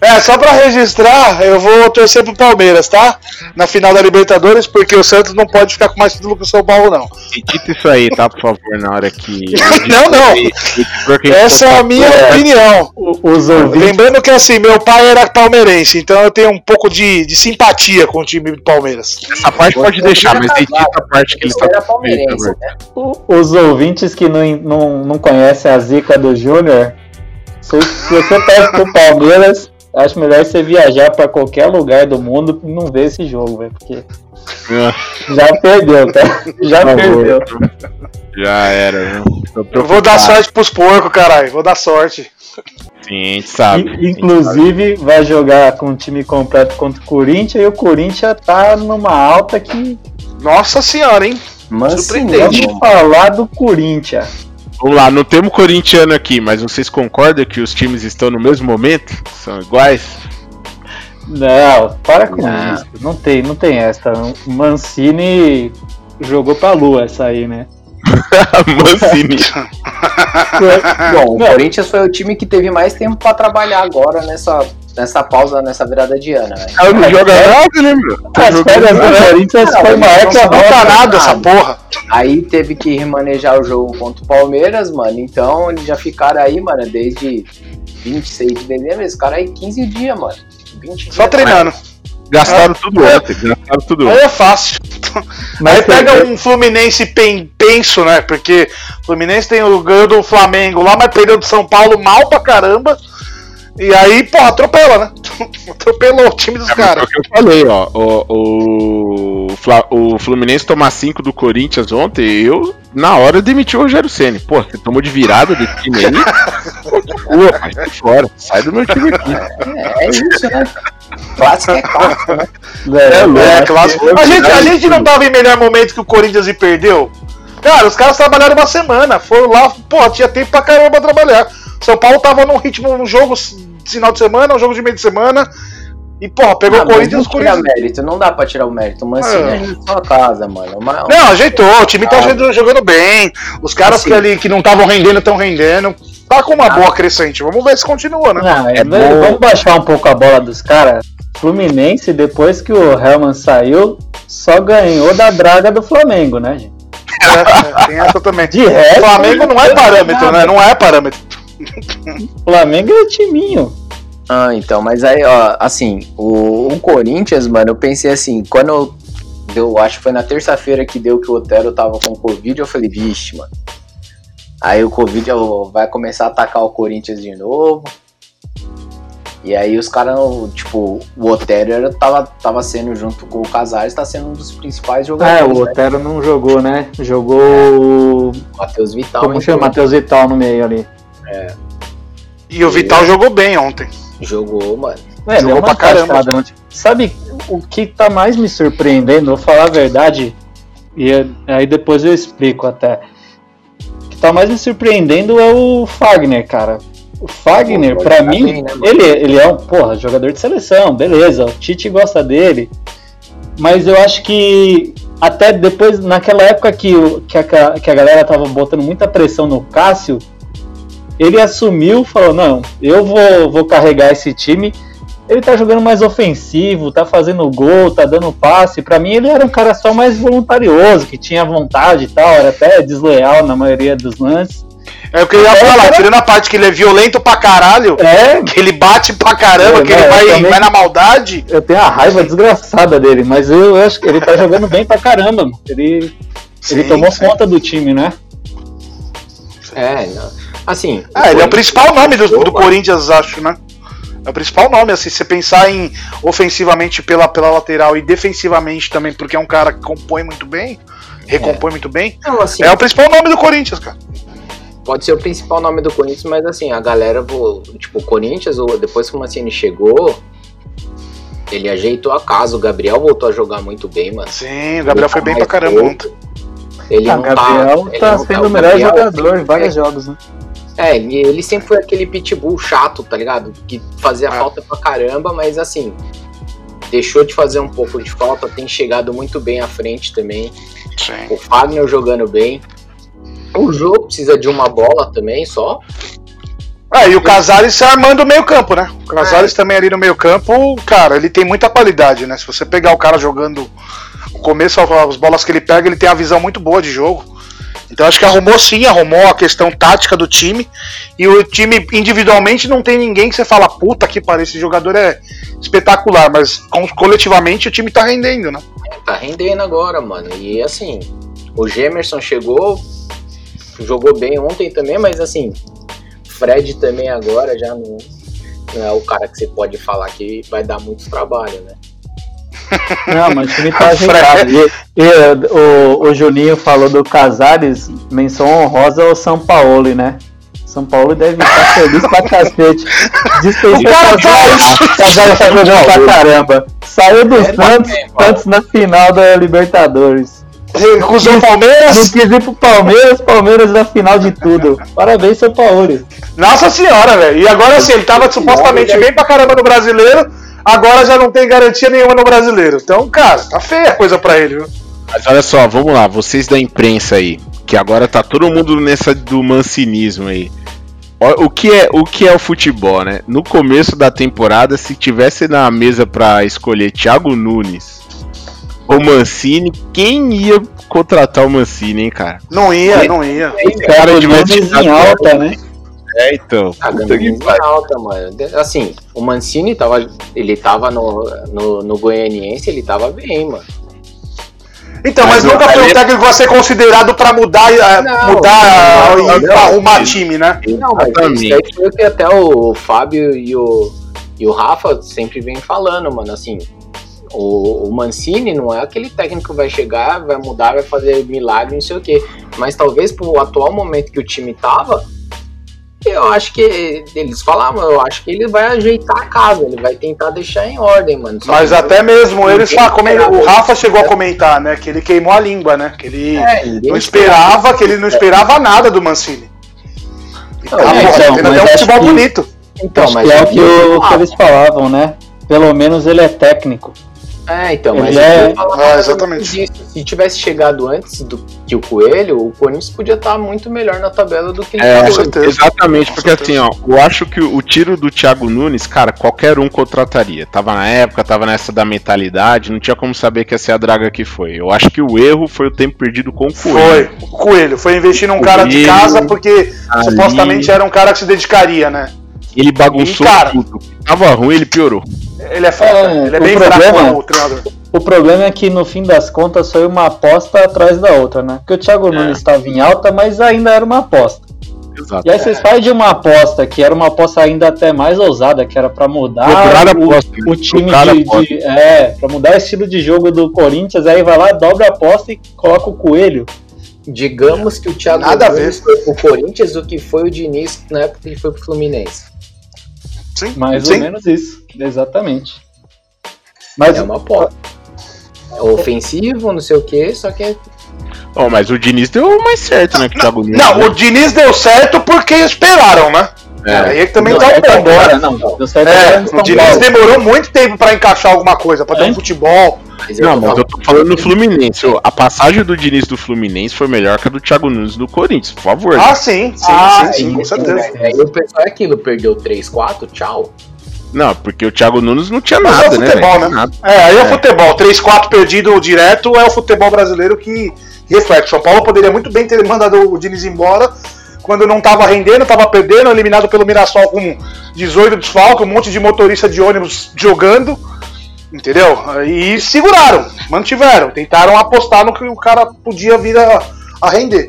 É, só pra registrar, eu vou torcer pro Palmeiras, tá? Na final da Libertadores, porque o Santos não pode ficar com mais título que o São Paulo, não. Edita isso aí, tá? Por favor, na hora que. Não, não. Essa é a minha opinião. Os ouvintes. Lembrando que assim, meu pai era palmeirense, então eu tenho um pouco de, de simpatia com o time do Palmeiras. Essa parte pode deixar, mas edita a parte que ele Ele era tá. palmeirense, né? Os ouvintes que não, não, não conhecem a zica do Júnior, se, se você perde pro Palmeiras, acho melhor você viajar pra qualquer lugar do mundo e não ver esse jogo, velho. Porque já perdeu, tá? Já Por favor. perdeu. Já era, viu? Eu vou dar sorte pros porcos, caralho. Vou dar sorte. Sim, a gente sabe. In- Inclusive, vai jogar com o time completo contra o Corinthians e o Corinthians tá numa alta que. Nossa senhora, hein? Surpreendente. Vamos falar do Corinthians. Vamos lá, não temos corintiano aqui, mas vocês concordam que os times estão no mesmo momento? São iguais? Não, para com Não. isso. Não tem, não tem essa. O Mancini jogou pra lua essa aí, né? Mancini. Bom, o. Corinthians foi o time que teve mais tempo pra trabalhar agora nessa, nessa pausa, nessa virada de ano, né? Ela não joga nada, né, meu? As férias do. Corinthians foi nada essa porra. Aí teve que remanejar o jogo contra o Palmeiras, mano. Então eles já ficaram aí, mano, desde 26 de dezembro. Esse cara aí 15 dias, mano. 20 Só dias. treinando. Gastaram tudo ontem, gastaram tudo Aí ontem. é fácil. Mas Aí pega um Fluminense pen- penso, né? Porque o Fluminense tem o ganho do Flamengo lá, mas perdeu do São Paulo mal pra caramba. E aí, pô, atropela, né? Atropelou o time dos É, caras. foi o que eu falei, ó. O, o, o Fluminense tomar 5 do Corinthians ontem, eu, na hora, demiti o Rogério Ceni. Pô, você tomou de virada do time aí? Pô, pai, sai fora. Sai do meu time aqui. É, é isso, né? Clássico é clássico, né? É, louco. É, clássico. A gente, a gente não tava em melhor momento que o Corinthians e perdeu. Cara, os caras trabalharam uma semana. Foram lá, pô, tinha tempo pra caramba pra trabalhar. São Paulo tava num ritmo, num jogo final de semana, um jogo de meio de semana. E, porra, pegou Ah, o Corinthians, o tira Corinthians. mérito, não dá pra tirar o mérito. O Mancini É. é em sua casa, mano. Mas- Não, ajeitou, o time tá jogando- jogando bem. Os caras Assim. que ali que não estavam rendendo estão rendendo. Tá com uma boa crescente. Vamos ver se continua, né? Não, é, É vamos baixar um pouco a bola dos caras. Fluminense, depois que o Helman saiu, só ganhou da draga do Flamengo, né, gente? É, tem essa também. De resto, O Flamengo não é parâmetro, né? Não é parâmetro. Flamengo é timinho. Ah, então, mas aí, ó, assim, o, o Corinthians, mano, eu pensei assim, quando eu, deu, acho que foi na terça-feira que deu que o Otero tava com Covid, eu falei, vixe, mano. Aí o Covid ó, vai começar a atacar o Corinthians de novo. E aí os caras, tipo, o Otero era, tava, tava sendo, junto com o Casares, tá sendo um dos principais É, jogadores, o né? Otero não jogou, né? Jogou o. O Matheus Vital. Como chama? Matheus Vital no meio ali. E o Vital jogou bem ontem. Jogou, mano. É, Jogou deu uma pra caramba. ontem. Sabe o que tá mais me surpreendendo? Vou falar a verdade, e é- aí depois eu explico até. O que tá mais me surpreendendo é o Fagner, cara. O Fagner, Pô, pra tá mim, bem, né, ele, ele é um porra, jogador de seleção, beleza. O Tite gosta dele. Mas eu acho que até depois, naquela época que, o- que, a, que a galera tava botando muita pressão no Cássio, ele assumiu, falou: Não, eu vou, vou carregar esse time. Ele tá jogando mais ofensivo, tá fazendo gol, tá dando passe. Pra mim, ele era um cara só mais voluntarioso, que tinha vontade e tal, era até desleal na maioria dos lances. É o que eu ia falar, tirando a parte que ele é violento pra caralho, É, que ele bate pra caramba, É, que ele vai, também- vai na maldade. eu tenho a raiva desgraçada dele, mas eu, eu acho que ele tá jogando bem pra caramba. mano. Ele, ele Sim, tomou sim. conta do time, né? É, não. Assim. Ah, ele é o principal nome do, do. Corinthians, acho, né? É o principal nome, assim, se você pensar em ofensivamente pela, pela lateral e defensivamente também, porque é um cara que compõe muito bem, recompõe muito bem, Não, assim, é o principal nome do Corinthians, cara. pode ser o principal nome do Corinthians, mas assim, a galera, tipo, o Corinthians, depois que o Mancini chegou, ele ajeitou a casa, o Gabriel voltou a jogar muito bem, mano. Sim, o Gabriel foi bem pra caramba ontem. Ele Ah, não Gabriel tá, ele tá não sendo o melhor Gabriel, jogador em é, vários jogos, né? É, e ele sempre foi aquele pitbull chato, tá ligado? Que fazia É. falta pra caramba, mas assim. deixou de fazer um pouco de falta, tem chegado muito bem à frente também. Sim. O Fagner jogando bem. O jogo precisa de uma bola também, só. É, e o Casares se armando o meio campo, né? O Casares também ali no meio campo, cara, ele tem muita qualidade, né? Se você pegar o cara jogando o começo, as bolas que ele pega, ele tem uma visão muito boa de jogo. Então acho que arrumou sim, arrumou a questão tática do time. E o time individualmente não tem ninguém que você fala, puta que pariu, esse jogador é espetacular, mas coletivamente o time tá rendendo, né? Tá rendendo agora, mano. E assim, o Gemerson chegou, jogou bem ontem também, mas assim, Fred também agora já não, não é o cara que você pode falar que vai dar muito trabalho, né? Não, mas o time tá ajeitado. E, e, o, o Juninho falou do Casares, menção honrosa ao São Paulo, né? São Paulo deve estar feliz pra cacete. Dispensou O cara o Casares, Casares tá jogando pra caramba. Saiu do É, Santos. Santos na final da Libertadores. Recusou o Não Palmeiras. quis ir pro Palmeiras, Palmeiras na final de tudo. Parabéns, São Paulo. Nossa senhora, velho. E agora sim, ele tava supostamente bem pra caramba no brasileiro, agora já não tem garantia nenhuma no brasileiro. Então, cara, tá feia a coisa pra ele, viu? Mas olha só, vamos lá, vocês da imprensa aí, que agora tá todo mundo nessa do mancinismo aí. O que é o que é o futebol, né? No começo da temporada, se tivesse na mesa pra escolher Thiago Nunes ou Mancini, quem ia contratar o Mancini, hein, cara? Não ia, não ia. Cara de em alta, né? É, então. Tá puta dando que pariu. alta, mano. Assim, o Mancini tava. Ele tava no, no, no Goianiense, ele tava bem, mano. Então, mas, Mas nunca foi um técnico a ser considerado pra mudar, eh, Não, mudar não, e não, arrumar não. time, né? Não, mas isso aí foi o que até o Fábio e o, e o Rafa sempre vem falando, mano. Assim, o, o Mancini não é aquele técnico que vai chegar, vai mudar, vai fazer milagre, não sei o quê. Mas talvez pro atual momento que o time tava, eu acho que eles falavam, eu acho que ele vai ajeitar a casa, ele vai tentar deixar em ordem, mano. Só Mas até mesmo eles falam, como ele- o. Rafa chegou a comentar, né? Que ele queimou a língua, né? Que ele É, não esperava, que ele não esperava nada do Mancini. E Não, tá, é, então, mas até um futebol que- bonito. Então, Acho mas que é o que, que eles falavam, né? Pelo menos ele é técnico. É, então, mas é- Ah, exatamente. se tivesse chegado antes do que o Coelho, o Corinthians podia estar muito melhor na tabela do que ele É, tá com hoje. certeza. Exatamente, Com porque certeza. assim, ó, eu acho que o tiro do Thiago Nunes, cara, qualquer um contrataria. Tava na época, tava nessa da mentalidade, não tinha como saber que ia ser a draga que foi. Eu acho que o erro foi o tempo perdido com o Foi, Coelho. o Coelho. Foi investir num cara de casa porque ali. supostamente era um cara que se dedicaria, né? Ele bagunçou E, cara, tudo. Tava ruim, ele piorou. Ele é foda, É, ele é o bem problema- fraco, o treinador. O problema é que no fim das contas foi uma aposta atrás da outra, né? Porque o Thiago Nunes estava em alta, mas ainda era uma aposta. Exato. E aí vocês fazem de uma aposta que era uma aposta ainda até mais ousada, que era pra mudar o, aposta, né? o time Dobrar a de, de- É, pra mudar o estilo de jogo do Corinthians, aí vai lá, dobra a aposta e coloca o coelho. Digamos que o Thiago Nada Nunes foi pro Corinthians o que foi o Diniz na época que ele foi pro Fluminense. Sim, Mais sim. ou menos isso. Exatamente. Mas É uma aposta. É ofensivo, não sei o que, só que é Ó, mas o Diniz deu mais certo, né? Que o Thiago Nunes. Não, né? o Diniz deu certo porque esperaram, né? É. Aí é que também Não, tá é agora, né? não. É, o Diniz demorou muito tempo pra encaixar alguma coisa, pra ter É? um futebol. Mas eu Não, tô mas eu falando- tô falando no Fluminense. ó, A passagem do Diniz do Fluminense foi melhor que a do Thiago Nunes do Corinthians, por favor. Ah, sim, sim, Ah, sim, sim, com certeza. Aí o pessoal é aquilo, perdeu 3, 4, tchau. Não, porque o Thiago Nunes não tinha Mas nada, é o né? futebol, né? Nada. É, aí é, É. o futebol. 3-4 perdido direto é o futebol brasileiro que reflete. São Paulo poderia muito bem ter mandado o Diniz embora quando não tava rendendo, tava perdendo, eliminado pelo Mirassol com 18 desfalques, um monte de motorista de ônibus jogando. Entendeu? E seguraram, mantiveram, tentaram apostar no que o cara podia vir a, a render.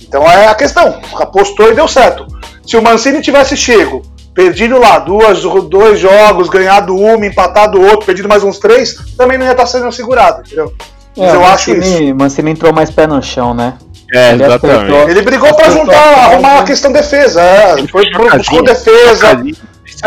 Então é a questão. Apostou e deu certo. Se o Mancini tivesse chego, perdido lá duas, dois jogos, ganhado uma, empatado outro, perdido mais uns três, também não ia estar sendo segurado, entendeu? Mas É, eu o acho Mancini, isso. Mancini entrou mais pé no chão, né? É, Ele exatamente. acertou. Ele brigou pra Acertou juntar, arrumar a questão defesa. É, foi, buscou defesa, Isso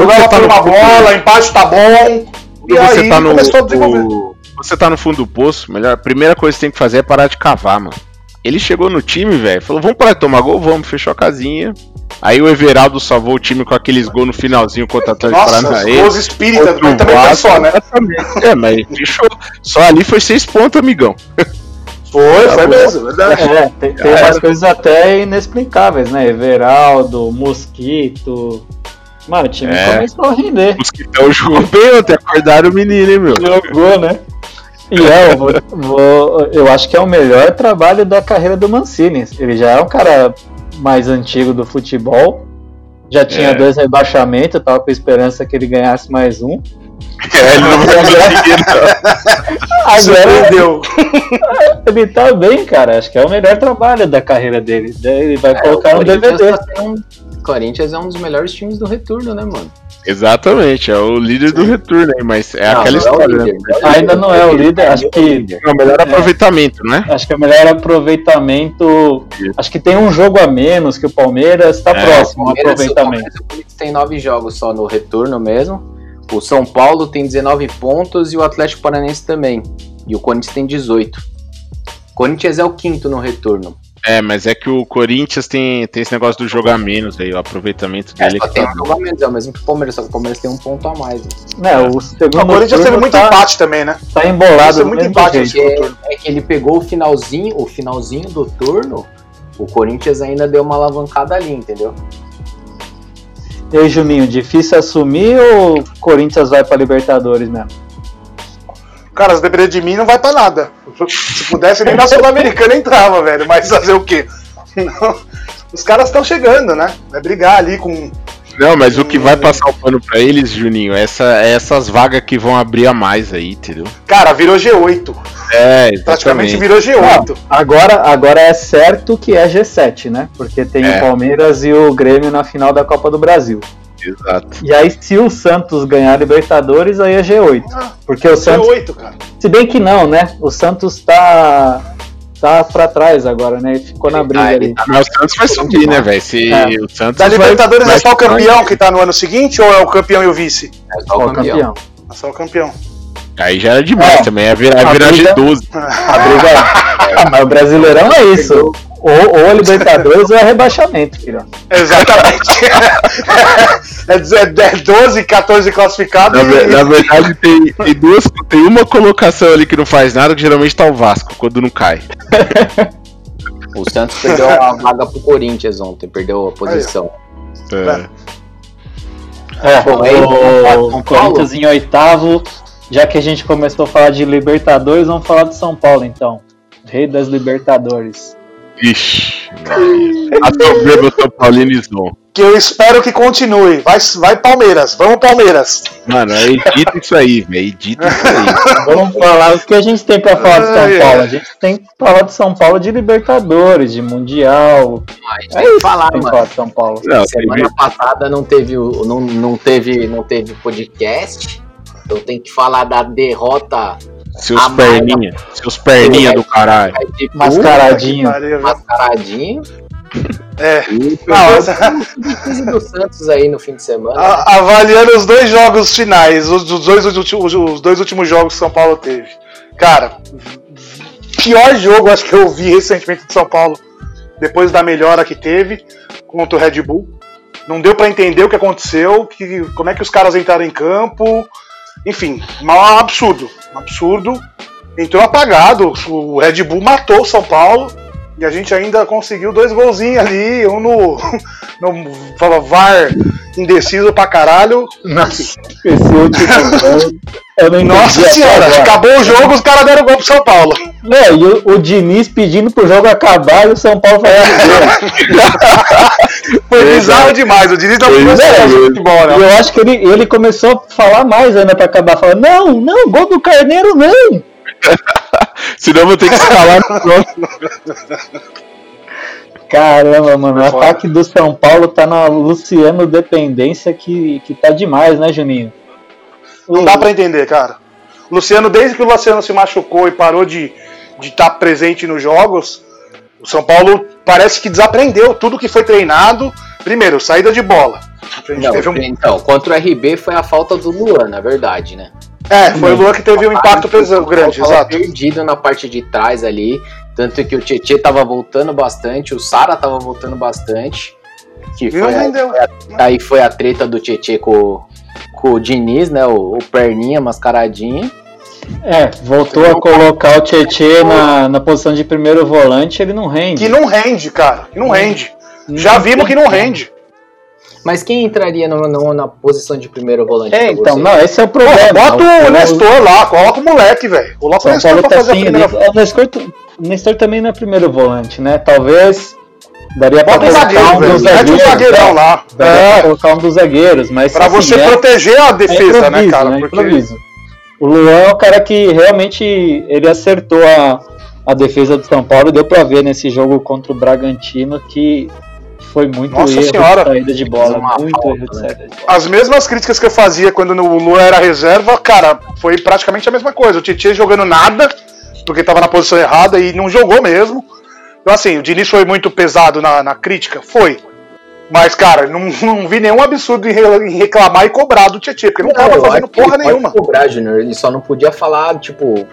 jogava Você tá no uma fundo- bola, empate tá bom. E Quando você aí tá no, começou a desenvolver. o- você tá no fundo do poço, melhor, a primeira coisa que você tem que fazer é parar de cavar, mano. Ele chegou no time, velho, falou: vamos parar de tomar gol, vamos, fechou a casinha. Aí o Everaldo salvou o time com aqueles gols no finalzinho contra o Atlético Nossa, os Paranaense. gols espírita, Contra mas o também foi só, né? É, mas fechou. Só ali foi seis pontos, amigão. Foi, Tá foi bom. mesmo, verdade. É, tem, tem É. umas coisas até inexplicáveis, né? Everaldo, Mosquito. Mano, o time É. começou a render. Os que estão bem ontem, acordaram o menino, hein, meu? Jogou, né? E é, eu, vou- vou- eu acho que é o melhor trabalho da carreira do Mancini. Ele já é um cara mais antigo do futebol. Já tinha É. dois rebaixamentos, eu tava com esperança que ele ganhasse mais um. É, ele não vai conseguir, não. Agora Surpreendeu. ele tá bem, cara. Acho que é o melhor trabalho da carreira dele. Ele vai É, colocar DVD. tá sendo um- Corinthians é um dos melhores times do retorno, né, mano? Exatamente, é o líder do retorno aí, mas é Não, aquela não é o história, líder, né? é Ainda não é o líder, acho é que-. É o melhor aproveitamento, né? Acho que é o melhor aproveitamento. Acho que tem um jogo a menos que o Palmeiras tá É, próximo ao aproveitamento. O Palmeiras, tem nove jogos só no retorno mesmo. O São Paulo tem 19 pontos e o Atlético Paranaense também. E o Corinthians tem 18. O Corinthians é o quinto no retorno. É, mas é que o Corinthians tem, tem esse negócio do jogar menos aí, o aproveitamento É, dele. só que tem tá- um jogo a menos, é o mesmo que o Palmeiras, só que o Palmeiras tem um ponto a mais. Né, o segundo O Corinthians teve muito tá, empate também, né? tá embolado Teve muito empate jeito. no segundo turno. É que ele pegou o finalzinho, o finalzinho do turno, o Corinthians ainda deu uma alavancada ali, entendeu? E aí, Juninho, difícil assumir ou o Corinthians vai pra Libertadores mesmo? Cara, se depender de mim, não vai pra nada. Se pudesse, nem na Sul-Americana entrava, velho. Mas fazer o quê? Não. Os caras estão chegando, né? Vai brigar ali com. Não, mas o que vai passar o pano pra eles, Juninho, é essa, é essas vagas que vão abrir a mais aí, entendeu? Cara, virou G8. É, Praticamente exatamente. virou G8. Agora, agora é certo que é G7, né? Porque tem É. o Palmeiras e o Grêmio na final da Copa do Brasil. Exato. E aí, se o Santos ganhar a Libertadores, aí é G8. Ah, Porque o Santos. G8, cara. Se bem que não, né? O Santos tá. tá pra trás agora, né? Ele ficou na briga Ah, ali. tá- Mas o Santos vai subir, né, velho? Se É. o Santos Da Libertadores vai- é só o campeão que tá no ano seguinte ou é o campeão e o vice? É só o campeão. É só o campeão. Aí já era demais É. também, ia virar, A virar briga- G12. A briga é. Mas o Brasileirão é isso. Ou, ou a Libertadores ou é rebaixamento, filho. Exatamente. é, é, é 12, 14 classificados Na, e. na verdade, tem, tem duas. Tem uma colocação ali que não faz nada, que geralmente tá o Vasco, quando não cai. O Santos perdeu a vaga pro Corinthians ontem, perdeu a posição. É. É, Bom, aí, falar de o, o? Corinthians em oitavo. Já que a gente começou a falar de Libertadores, vamos falar de São Paulo então. Rei das Libertadores. Ixi, a soberba São Paulinizou. Que eu espero que continue. Vai, vai Palmeiras. Vamos, Palmeiras. Mano, é edita isso aí, velho. Edita isso aí. Vamos falar o que a gente tem pra falar de São Ai, Paulo. ai. A gente tem que falar de São Paulo de Libertadores, de Mundial. Mas É isso falar, que tem que falar de São Paulo. Não, Semana passada não teve, o- não, não teve, não teve podcast. Então tem que falar da derrota seus A perninha. Seus perninha do caralho. Mascaradinho. Mascaradinho. É. E Não, essa- o 15 do Santos aí no fim de semana. A- avaliando os dois jogos finais, os, os dois, últimos- os dois últimos jogos que São Paulo teve. Cara, pior jogo acho que eu vi recentemente de São Paulo, depois da melhora que teve contra o Red Bull. Não deu pra entender o que aconteceu, que, como é que os caras entraram em campo. Enfim, um absurdo. Um absurdo. Entrou apagado. O Red Bull matou o São Paulo. E a gente ainda conseguiu dois golzinhos ali, um no, no fala, VAR indeciso pra caralho. Nossa, esse eu não Nossa senhora, agora. acabou o jogo, os caras deram gol pro São Paulo. Não, e o, o Diniz pedindo pro jogo acabar e o São Paulo fazendo gol. Foi bizarro demais. O Diniz não Foi mesmo. futebol, né? eu acho que ele, ele começou a falar mais ainda pra acabar, falando, não, não, gol do Carneiro não. Senão eu vou ter que escalar no próximo. Caramba, mano, o Foda. ataque do São Paulo tá na Luciano dependência que, que tá demais, né, Juninho? Não dá pra entender, cara. Luciano, desde que o Luciano se machucou e parou de estar presente nos jogos, o São Paulo parece que desaprendeu tudo que foi treinado. Primeiro, saída de bola. Não, teve um- Então, contra o RB foi a falta do Luan, na verdade, né? É, foi o Luan que teve um impacto pesado, grande, Tava exato. perdido na parte de trás ali. Tanto que o Tietchan tava voltando bastante, o Sara tava voltando bastante. Que foi a- rendeu. Aí foi a treta do Tietê com, com o Diniz, né? O, o perninha mascaradinha. É, voltou a colocar o Tietê na, na posição de primeiro volante, ele não rende. Que não rende, cara. Que não rende. Já vimos que não rende. Mas quem entraria no, no- na posição de primeiro volante? É, pra então, você? não, esse é o problema. Bota o Nestor lá, coloca o moleque, velho. Coloca o São Nestor Paulo pra tá fazer a sem primeira. nível. O Nestor, o Nestor também não é primeiro volante, né? Talvez daria pra Bota o colocar zagueiro, um dos Mete o zagueiros. zagueirão lá. Daria É. pra colocar um dos zagueiros, mas Pra assim, você é- proteger a é defesa, né, improviso, cara? né? Porque Improviso. O Luan é o cara que realmente ele acertou a, a defesa do São Paulo. Deu pra ver nesse jogo contra o Bragantino que foi muito Nossa erro senhora. de saída de bola. Muito falta, erro de né? saída de bola. as mesmas críticas que eu fazia quando o Luan era reserva, cara, foi praticamente a mesma coisa. O Tietchan jogando nada, porque tava na posição errada e não jogou mesmo. Então, assim, o Diniz foi muito pesado na, na crítica? Foi. Mas, cara, não, não vi nenhum absurdo em, re- em reclamar e cobrar do Tietchan, porque não tava eu fazendo porra nenhuma. cobrar, Júnior. Ele só não podia falar, tipo,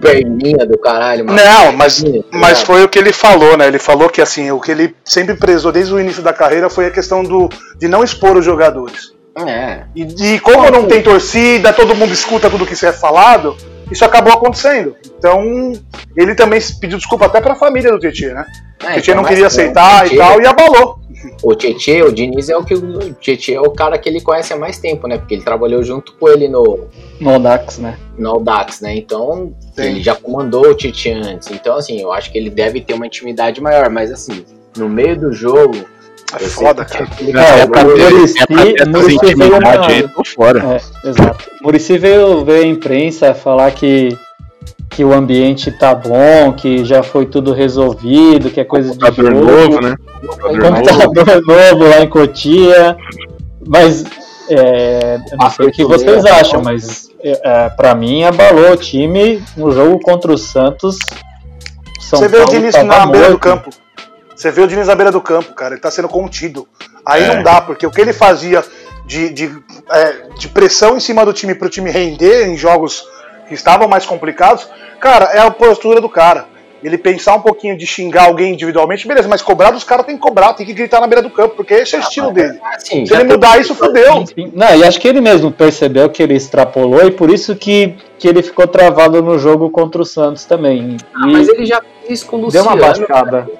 perninha do caralho. mas- Não, mas, mas foi o que ele falou, né? Ele falou que assim, o que ele sempre prezou desde o início da carreira foi a questão do, de não expor os jogadores. É. E, e como não tem torcida, todo mundo escuta tudo que isso é falado, isso acabou acontecendo. Então, ele também pediu desculpa até pra família do Tietchan, né? É, o Tietchan então, não queria aceitar e tal, e abalou. O Tietchan, o Diniz é o que o Tietchan é o cara que ele conhece há mais tempo, né? Porque ele trabalhou junto com ele no, No Audax, né? no Audax, né? Então, Sim. ele já comandou o Tietchan antes. Então, assim, eu acho que ele deve ter uma intimidade maior, mas assim, no meio do jogo. É foda, cara. Tietchan- É, o Muricy- É Muricy veio na- tô fora. É, exato. Murici veio, veio à imprensa falar que, que o ambiente tá bom, que já foi tudo resolvido, que é coisa de Computador jogo. novo, né? Computador novo. Computador novo lá em Cotia. Mas é, eu não sei o que vocês acham, mas é, é, pra mim abalou o time no jogo contra o Santos. São Você vê o Diniz na beira do morto. campo. Você vê o Diniz na beira do campo, cara. Ele tá sendo contido. Aí É. não dá, porque o que ele fazia de, de, é, de pressão em cima do time pro time render em jogos que estavam mais complicados, cara, é a postura do cara. Ele pensar um pouquinho de xingar alguém individualmente, beleza, mas cobrar dos caras tem que cobrar, tem que gritar na beira do campo, porque esse é o estilo dele. Assim, Se ele mudar isso, fudeu. Enfim, Não, e acho que ele mesmo percebeu que ele extrapolou e por isso que, que ele ficou travado no jogo contra o Santos também. Ah, mas ele já fez isso com o deu uma Luciano. baixada.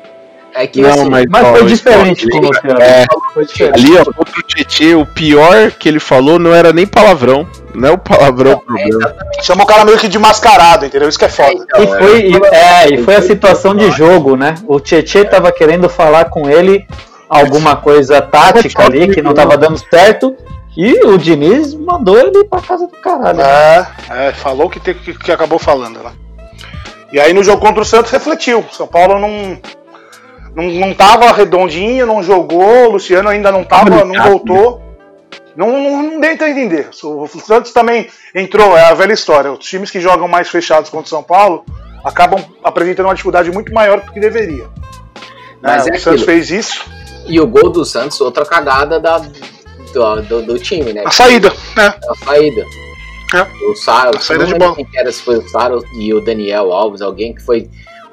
É que Não, assim, mas, Mas ó, foi diferente ali- com o Luciano. É, Foi diferente. ali, ó, contra o Tietê, o pior que ele falou não era nem palavrão. Não é o palavrão o problema. Chama o cara meio que de mascarado, entendeu? Isso que é foda. então, E foi, e, é, e foi a situação de jogo, né? O Tietchan tava querendo falar com ele alguma coisa tática ali que não tava dando certo. E o Diniz mandou ele pra casa do caralho. É, é, falou que, tem, que, que acabou falando, né? E aí no jogo contra o Santos refletiu. São Paulo não, não, não tava redondinho, não jogou, o Luciano ainda não tava, não voltou. Não, não, não deu a entender. O Santos também entrou, é a velha história. Os times que jogam mais fechados contra o São Paulo acabam apresentando uma dificuldade muito maior do que deveria. Mas É, é o Santos aquilo. fez isso. E o gol do Santos, outra cagada da, do, do, do time, né? A saída, né? A saída. É. O Saro, A saída não de lembro bola. quem que era, se foi o Saro e o Daniel Alves, alguém que foi.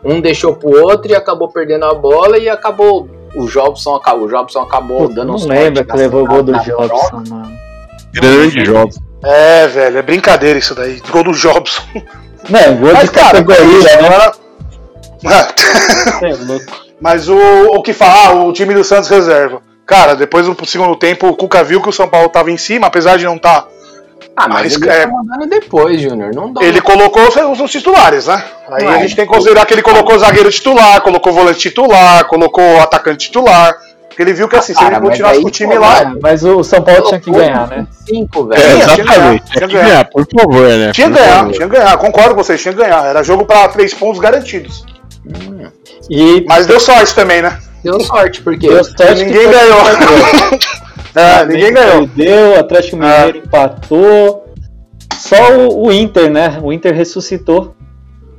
Um deixou pro outro e acabou perdendo a bola e acabou. O Jobson acabou, o Jobson acabou dando não uns lembra que levou o gol do Jobson, mano. Grande jogo. É, velho, é brincadeira isso daí. Gol do Jobson. Não, é gol de Mas, cara, categoria, né? agora. É. Mas o, o que falar, ah, o time do Santos reserva. Cara, depois do segundo tempo, o Cuca viu que o São Paulo tava em cima, apesar de não estar. Ah, mas Arrisca- ele é. tá mandando depois, Júnior. Não. Ele colocou os, os titulares, né? Aí Ué. a gente tem que considerar que ele colocou o zagueiro titular, colocou o volante titular, colocou o atacante titular. Porque ele viu que assim, se Cara, ele mas continuasse aí, com o time pô, lá. É, mas o São Paulo tinha que ganhar, né? Cinco, É, velho. tinha que ganhar, exatamente. tinha que ganhar, por favor, né? Tinha que ganhar, favor. tinha que ganhar, concordo com vocês, tinha que ganhar. Era jogo pra três pontos garantidos. E Mas deu sorte também, né? Deu sorte, porque. deu sorte Ninguém ganhou. é, ninguém ganhou. Perdeu, o Atlético Mineiro empatou. Só o, o Inter, né? O Inter ressuscitou.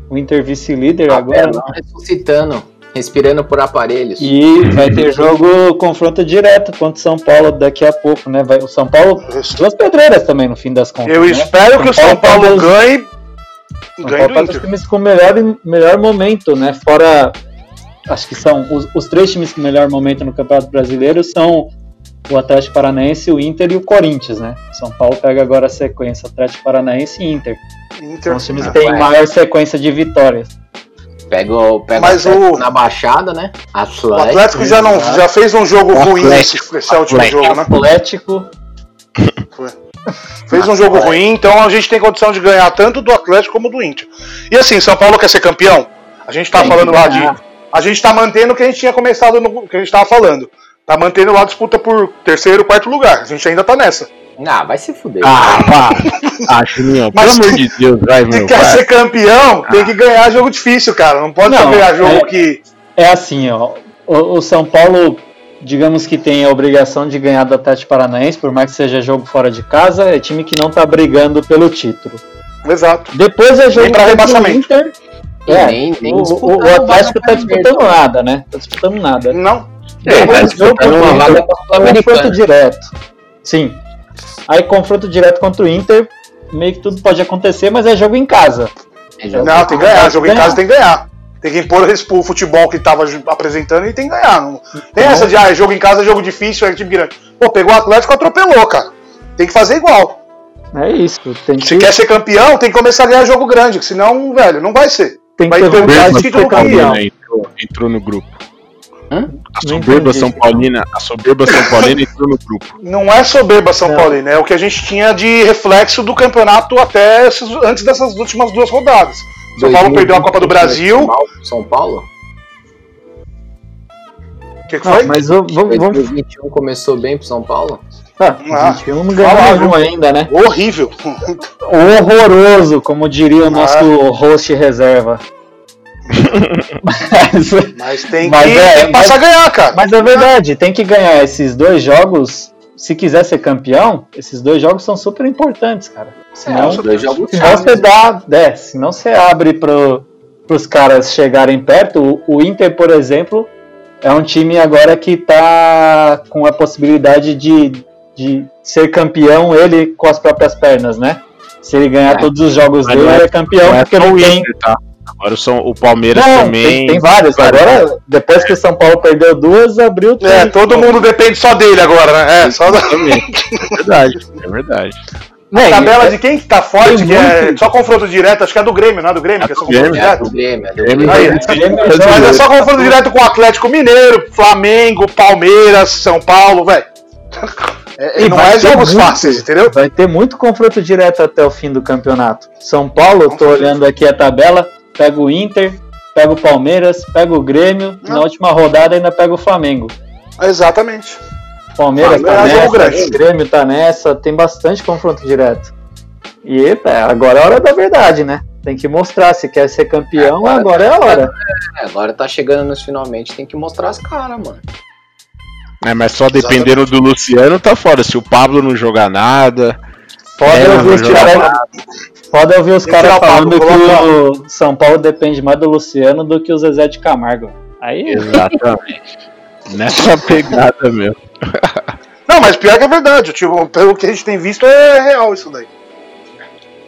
O Inter vice-líder agora. né? Abelão ressuscitando, respirando por aparelhos. E vai ter jogo confronto direto contra o São Paulo daqui a pouco, né? Vai, o São Paulo. Duas pedreiras também, no fim das contas. Eu né? espero que o São Paulo tá dos- ganhe. São Ganhe Paulo tá dos times com o melhor, melhor momento, né? Fora acho que são os, os três times com melhor momento no Campeonato Brasileiro são o Atlético Paranaense, o Inter e o Corinthians, né? São Paulo pega agora a sequência Atlético Paranaense e Inter. Inter. São os times que Ah, têm maior sequência de vitórias. Pega, o- pega Mas o Atlético na Baixada, né? O Atlético. Atlético já, não, já fez um jogo ruim esse, esse último Atlético. jogo, né? Atlético, Fez um jogo ruim, então a gente tem condição de ganhar tanto do Atlético como do Inter. E assim, São Paulo quer ser campeão? A gente tá Tem falando lá de. A gente tá mantendo o que a gente tinha começado no que a gente tava falando. Tá mantendo lá a disputa por terceiro, quarto lugar. A gente ainda tá nessa. Ah, vai se fuder. Ah, pá. Ah, Juninho, pelo amor se- de Deus, vai, Se meu. quer vai. ser campeão, tem que ganhar jogo difícil, cara. Não pode Não, ganhar jogo é- que. é assim, ó. O, o São Paulo, digamos que tem a obrigação de ganhar do Atlético Paranaense, por mais que seja jogo fora de casa, é time que não tá brigando pelo título. Exato. Depois é jogo rebaixamento. Inter. É, nem- nem o, o, o Atlético tá pra disputando nada, né? Tá disputando nada. Não. É, tá disputando uma vaga confronto direto. Sim. Aí confronto direto contra o Inter, meio que tudo pode acontecer, mas é jogo em casa. É jogo- Não, tem que ganhar. Jogo em ganhar. casa tem que ganhar. Tem que impor o futebol que tava ju- apresentando e tem que ganhar. Não tem Então- essa de, ah, jogo em casa é jogo difícil, é time grande. Pô, pegou o Atlético atropelou, cara. Tem que fazer igual. É isso. Tem que, Se quer ser campeão, tem que começar a ganhar jogo grande, que senão, velho, não vai ser. tem que vai ter ter de título que campeão. Paulina entrou, entrou no grupo. Hã? A Não soberba. São Paulina, a soberba São Paulina entrou no grupo. Não é soberba São Não. Paulino, é o que a gente tinha de reflexo do campeonato até esses- antes dessas últimas duas rodadas. São Paulo 2020 perdeu a Copa do Brasil. São Paulo? O que, que Não, foi? mas vamos, vamos, 2021 começou bem pro São Paulo? ah, Ah, 21 não ganhou nenhum ainda, né? Horrível. Horroroso, como diria o nosso Ah. host reserva. Mas, Mas tem Mas que, é, tem que passar a ganhar, cara. mas é verdade, tem que ganhar esses dois jogos. Se quiser ser campeão, esses dois jogos são super importantes, cara. Senão, os dois jogos senão chaves. você dá. É, senão você abre pro, pros caras chegarem perto. O, o Inter, por exemplo, é um time agora que tá com a possibilidade de, de ser campeão ele com as próprias pernas, né? Se ele ganhar É. todos os jogos Mas dele, não é- ele é campeão, Não é porque não o tem. Inter, tá? Agora o, São, o Palmeiras Não, também. tem, tem vários. Agora, depois que o São Paulo perdeu duas, abriu tudo. É, todo mundo depende só dele agora, né? É, só da. É verdade, é verdade. Né, tabela e- de quem que tá forte, que é muito. só confronto direto, acho que é do Grêmio, não é do Grêmio, que é só confronto Grêmio, É do Grêmio, é do Grêmio. Grêmio. Mas é só confronto direto com o Atlético Mineiro, Flamengo, Palmeiras, São Paulo, velho. É, E não é jogos muito. fáceis, entendeu? Vai ter muito confronto direto até o fim do campeonato. São Paulo, tô olhando aqui a tabela, pega o Inter, pega o Palmeiras, pega o Grêmio, e na Não. última rodada ainda pega o Flamengo. Exatamente. Palmeiras tá Palmeiras é jogo nessa, grande. o Grêmio tá nessa, tem bastante confronto direto. E é, agora é a hora da verdade, né? Tem que mostrar, se quer ser campeão, agora é a hora. É, agora tá chegando nos finalmente, tem que mostrar as caras, mano. É, mas só dependendo do Luciano tá fora. Se o Pablo não jogar nada. Foda É, não caras foda ouvir os caras falando que o São Paulo depende mais do Luciano do que o Zezé de Camargo. Aí, Exatamente. Nessa pegada mesmo. Não, mas pior que é verdade. Tipo, pelo que a gente tem visto, é real isso daí.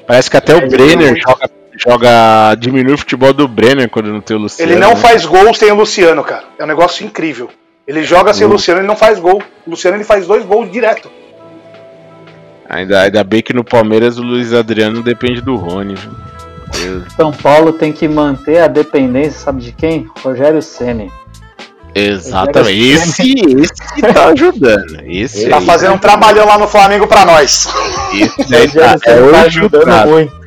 Parece que até Ele o Brenner não- joga, joga. diminui o futebol do Brenner quando não tem o Luciano. Ele não né? faz gols sem o Luciano, cara. É um negócio incrível. Ele joga sem o Hum. Luciano, ele não faz gol. O Luciano ele faz dois gols direto. Ainda, ainda bem que no Palmeiras o Luiz Adriano depende do Rony. viu? São Paulo tem que manter a dependência, sabe de quem? Rogério Ceni. Exatamente. Esse, esse tá ajudando. Esse Tá aí, fazendo um trabalhão lá no Flamengo pra nós. esse aí tá, é tá hoje ajudando muito.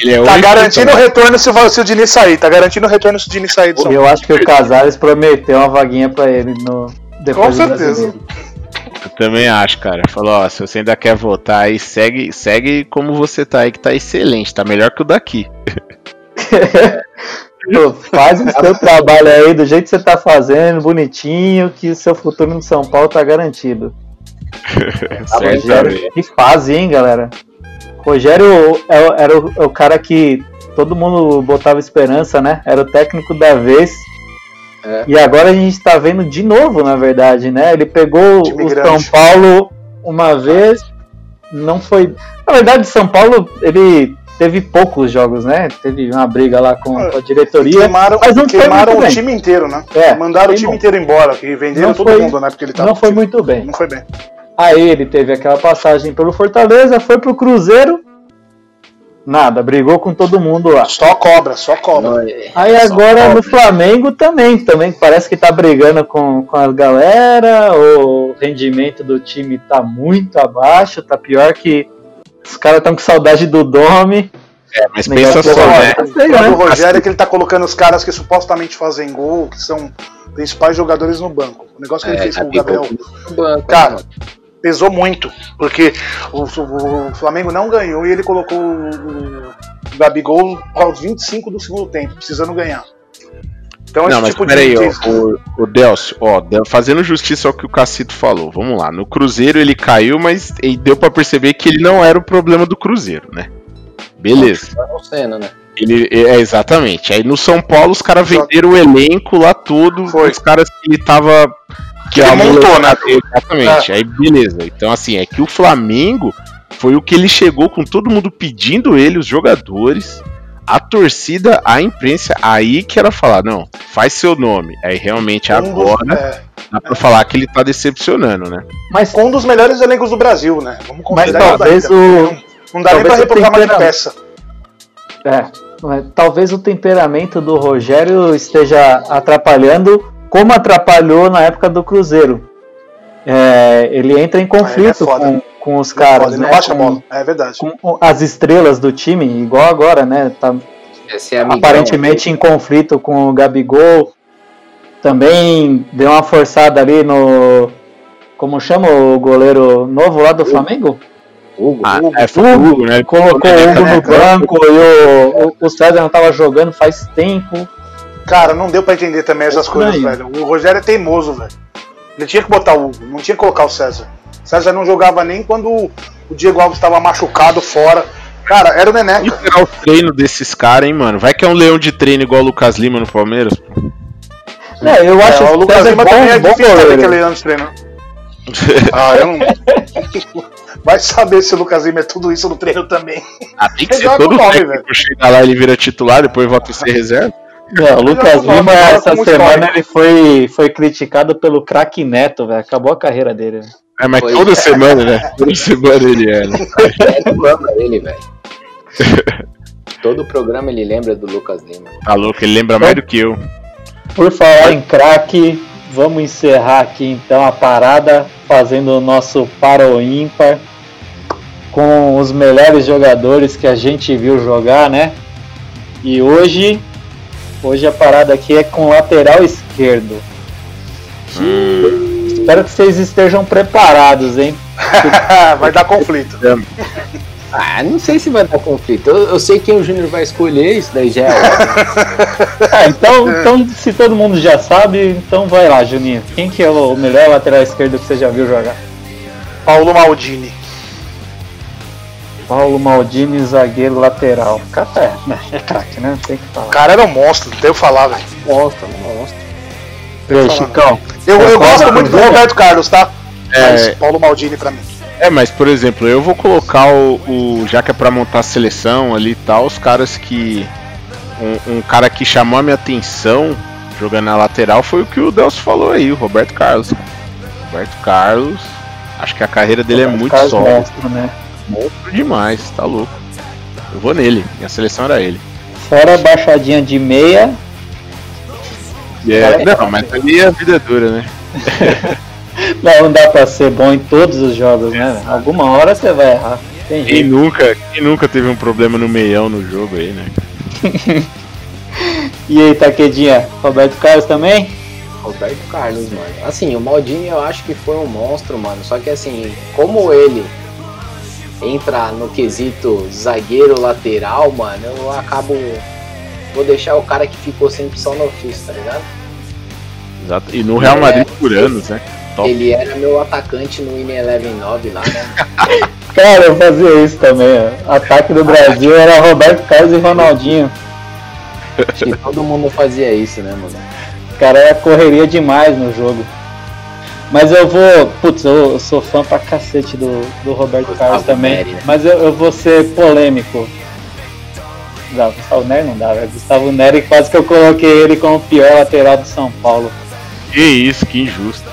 Ele é Tá garantindo o tá. retorno se, o- se o Diniz sair. Tá garantindo o retorno se o Diniz sair do São E eu acho que o Casares prometeu uma vaguinha pra ele no depois Com do certeza. Eu também acho, cara. Falou, ó, se você ainda quer votar aí, segue, segue como você tá aí, que tá excelente, tá melhor que o daqui. Pô, faz o seu trabalho aí do jeito que você tá fazendo, bonitinho, que o seu futuro no São Paulo tá garantido. Rogério, Certamente. que fase, hein, galera? Rogério é o- era o, é o cara que todo mundo botava esperança, né? Era o técnico da vez. É. E agora a gente tá vendo de novo, na verdade, né? Ele pegou o. São Paulo uma vez, não foi. Na verdade, o São Paulo ele teve poucos jogos, né? Teve uma briga lá com, com a diretoria. Queimaram, mas não queimaram o time inteiro, né? É, Mandaram o time inteiro embora, que venderam Não todo foi- mundo, né? Porque ele tava Não foi muito bem. Não foi bem. Aí ele teve aquela passagem pelo Fortaleza, foi pro Cruzeiro. Nada, brigou com todo mundo lá. Só cobra, só cobra. Não, é- Aí só agora pobre. no Flamengo também, também parece que tá brigando com, com a galera, o rendimento do time tá muito abaixo, tá pior que os caras estão com saudade do Domi. É, mas pensa só, bom, né? tá O né? do Rogério é que ele tá colocando os caras que supostamente fazem gol, que são principais jogadores no banco. O negócio que ele É, fez com o Gabigol Gabriel banco, Cara, né? Pesou muito, porque o, o Flamengo não ganhou e ele colocou o, o Gabigol aos 25 do segundo tempo, precisando ganhar. Então Não, mas tipo peraí, de. ó, o, o Delcio, ó, fazendo justiça ao que o Cacito falou, vamos lá. No Cruzeiro ele caiu, mas e deu pra perceber que ele não era o problema do Cruzeiro, né? Beleza. Não sendo, né? Ele, é, exatamente. Aí no São Paulo os caras venderam o elenco lá todo, Foi. os caras que ele tava. Que ele a montou, né? Exatamente. Aí beleza. Então, assim, é que o Flamengo foi o que ele chegou com todo mundo pedindo ele, os jogadores, a torcida, a imprensa, aí que era falar, não, faz seu nome. Aí realmente Um dos- agora é, dá pra falar que ele tá decepcionando, né? Mas com um dos melhores elencos do Brasil, né? Vamos Mas talvez o- Não, não dá nem talvez pra o reprovar mais peça. É, talvez o temperamento do Rogério esteja atrapalhando, como atrapalhou na época do Cruzeiro. É, ele entra em conflito foda. com, com os é caras, foda, ele né? não bate a com, bola. É verdade. com as estrelas do time, igual agora, né? Tá Esse é amigão, aparentemente em conflito com o Gabigol. Também deu uma forçada ali no. Como chama o goleiro novo lá do Flamengo? Hugo. Ah, Hugo. é, foi Hugo, né? Colocou o Hugo no banco e o, o, o César não tava jogando faz tempo. Cara, não deu pra entender também essas coisas, Estranho. velho. O Rogério é teimoso, velho. Ele tinha que botar o Hugo, não tinha que colocar o César. O César não jogava nem quando o Diego Alves estava machucado fora. Cara, era o E Neneca. pegar o treino desses caras, hein, mano? Vai que é um leão de treino igual o Lucas Lima no Palmeiras. É, eu acho É, o o Lucas Lima também é bom, difícil saber que é. Leandro de treino. Ah, eu não. Vai saber se o Lucas Lima é tudo isso no treino também. Ah, tem que Ele ser todo o nome, velho. chegar lá ele vira titular, depois volta a ser reserva. É, o Lucas Lima, essa semana, ele foi, foi criticado pelo craque Neto, velho. Acabou a carreira dele. É, mas Pois toda é. semana, né? Toda semana ele é, né? Neto ama ele, velho. Todo programa ele lembra do Lucas Lima. Tá louco, ele lembra mais do que eu. Por falar em craque, vamos encerrar aqui então a parada, fazendo o nosso para o ímpar com os melhores jogadores que a gente viu jogar, né? E hoje, hoje a parada aqui é com lateral esquerdo. Espero que vocês estejam preparados, hein? Vai dar conflito. Ah, não sei se vai dar conflito. Eu, eu sei quem o Júnior vai escolher, isso daí já é. Ah, então, então, se todo mundo já sabe, então vai lá, Juninho. Quem que é o melhor lateral esquerdo que você já viu jogar? Paulo Maldini. Paulo Maldini, zagueiro lateral. Cara, é, né, é craque, né? Tem que O falar. cara era um monstro, não tem o que falar, velho. Monstro, monstro. E aí, Chicão? Eu, eu Concorda gosto muito do? Roberto Carlos, tá? Mas É, Paulo Maldini pra mim. é, mas por exemplo, eu vou colocar o, o- já que é pra montar a seleção ali e tal, os caras que. Um, um cara que chamou a minha atenção jogando na lateral foi o que o Delcio falou aí, o Roberto Carlos. Roberto Carlos, acho que a carreira dele é muito Carlos sólida. monstro, né? Monstro demais, tá louco. Eu vou nele, minha seleção era ele. Fora a baixadinha de meia, É, não, mas ali a vida é dura, né? não dá pra ser bom em todos os jogos, né? Alguma hora você vai errar. Tem Quem jeito. nunca, quem nunca teve um problema no meião no jogo aí, né? E aí, Taquedinha? Roberto Carlos também? Roberto Carlos, mano. Assim, o Maldini eu acho que foi um monstro, mano. Só que assim, como ele entra no quesito zagueiro lateral, mano, eu acabo. Vou deixar o cara que ficou sempre só no ofício, tá ligado? Exato. E no Real É. Madrid por anos, né? Top. Ele era meu atacante no In Eleven 9 lá, né? Cara, eu fazia isso também. ó. Ataque do Brasil era Roberto Carlos e Ronaldinho. Acho que todo mundo fazia isso, né, mano? O cara correria demais no jogo. Mas eu vou. Putz, eu, sou fã pra cacete do, do Roberto Gustavo Carlos também. Neri, né? Mas eu, eu vou ser polêmico. Não, Gustavo Neri não dá, velho. Gustavo Neri quase que eu coloquei ele como o pior lateral do São Paulo. Que isso, que injusto.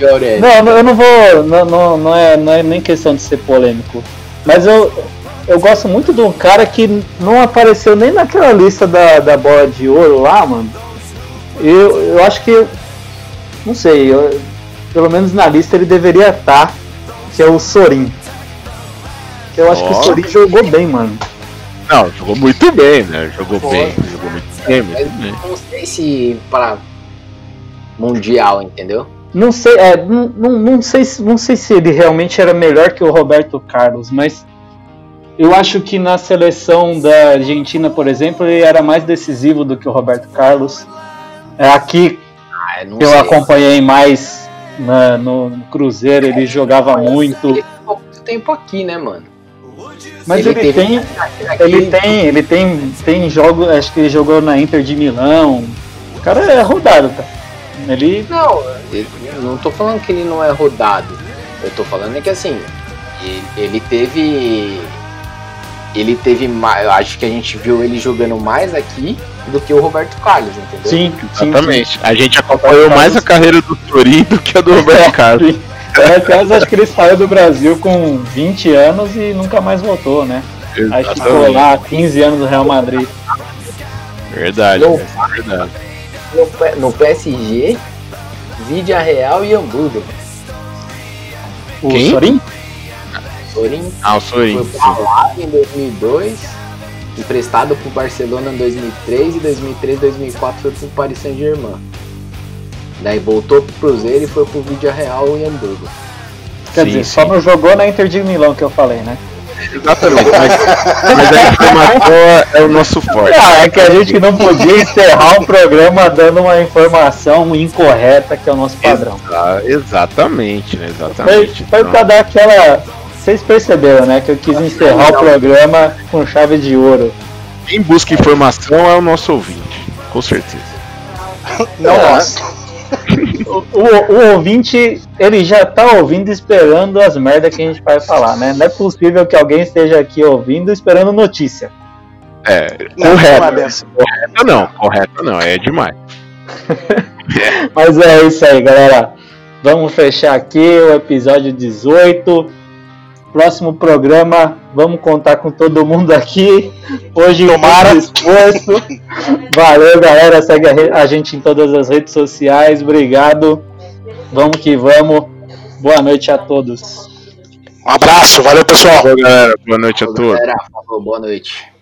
É, não, não, eu não vou. Não, não, não, é, não é nem questão de ser polêmico. Mas eu, eu gosto muito de um cara que não apareceu nem naquela lista da, da bola de ouro lá, mano. Eu, eu acho que. Não sei, eu, pelo menos na lista ele deveria estar, que é o Sorin. Eu acho oh. que o Sorin jogou bem, mano. Não, jogou muito bem, né? Jogou Pô. bem, jogou muito bem, muito bem. Não sei se para mundial, entendeu? Não sei, é, não, não, não, sei, não sei se ele realmente era melhor que o Roberto Carlos, mas eu acho que na seleção da Argentina, por exemplo, ele era mais decisivo do que o Roberto Carlos. É, aqui ah, eu, eu acompanhei mais na, no Cruzeiro, ele jogava muito. Ele ficou muito tempo aqui, né, mano? Mas ele, ele tem, ele tem, ele tem, tem jogo, acho que ele jogou na Inter de Milão. O cara é rodado, tá? Ele não, ele, não tô falando que ele não é rodado. Eu tô falando é que assim, ele, ele teve ele teve mais. Eu acho que a gente viu ele jogando mais aqui do que o Roberto Carlos, entendeu? Sim, exatamente. Sim, sim. A gente acompanhou mais a carreira do Turim do que a do Roberto é, Carlos. Roberto Carlos acho que ele saiu do Brasil com 20 anos e nunca mais voltou, né? Exatamente. Acho que ficou lá 15 anos no Real Madrid. Verdade, no, verdade. No, no PSG, Vídea Real e Hamburgo. O Quem? Sorin? Sorin. Ah, o Sorin. Foi pra lá em 2002, emprestado pro Barcelona em 2003 e 2003, 2004 foi pro Paris Saint-Germain. Daí voltou pro Cruzeiro e foi pro Vídea Real e Hamburgo. Quer sim, dizer, sim. só não jogou na Inter de Milão que eu falei, né? Exatamente, mas, mas a informação é o nosso forte. Ah, é que a gente não podia encerrar um programa dando uma informação incorreta, que é o nosso padrão. Exa exatamente, né? Exatamente. Foi, foi então... pra dar aquela vocês perceberam, né? Que eu quis encerrar o programa com chave de ouro. Quem busca informação é o nosso ouvinte, com certeza. Não, nossa. O, o, o, ouvinte, ele já tá ouvindo esperando as merdas que a gente vai falar, né? Não é possível que alguém esteja aqui ouvindo esperando notícia. É, não, correto. Correto não, correto não, é demais. Mas é isso aí, galera. Vamos fechar aqui o episódio 18. Próximo programa, vamos contar com todo mundo aqui. Hoje, Tomara. esforço. Valeu, galera. Segue a gente em todas as redes sociais. Obrigado. Vamos que vamos. Boa noite a todos. Um abraço. Valeu, pessoal. Boa, galera. Boa noite a todos. Boa noite.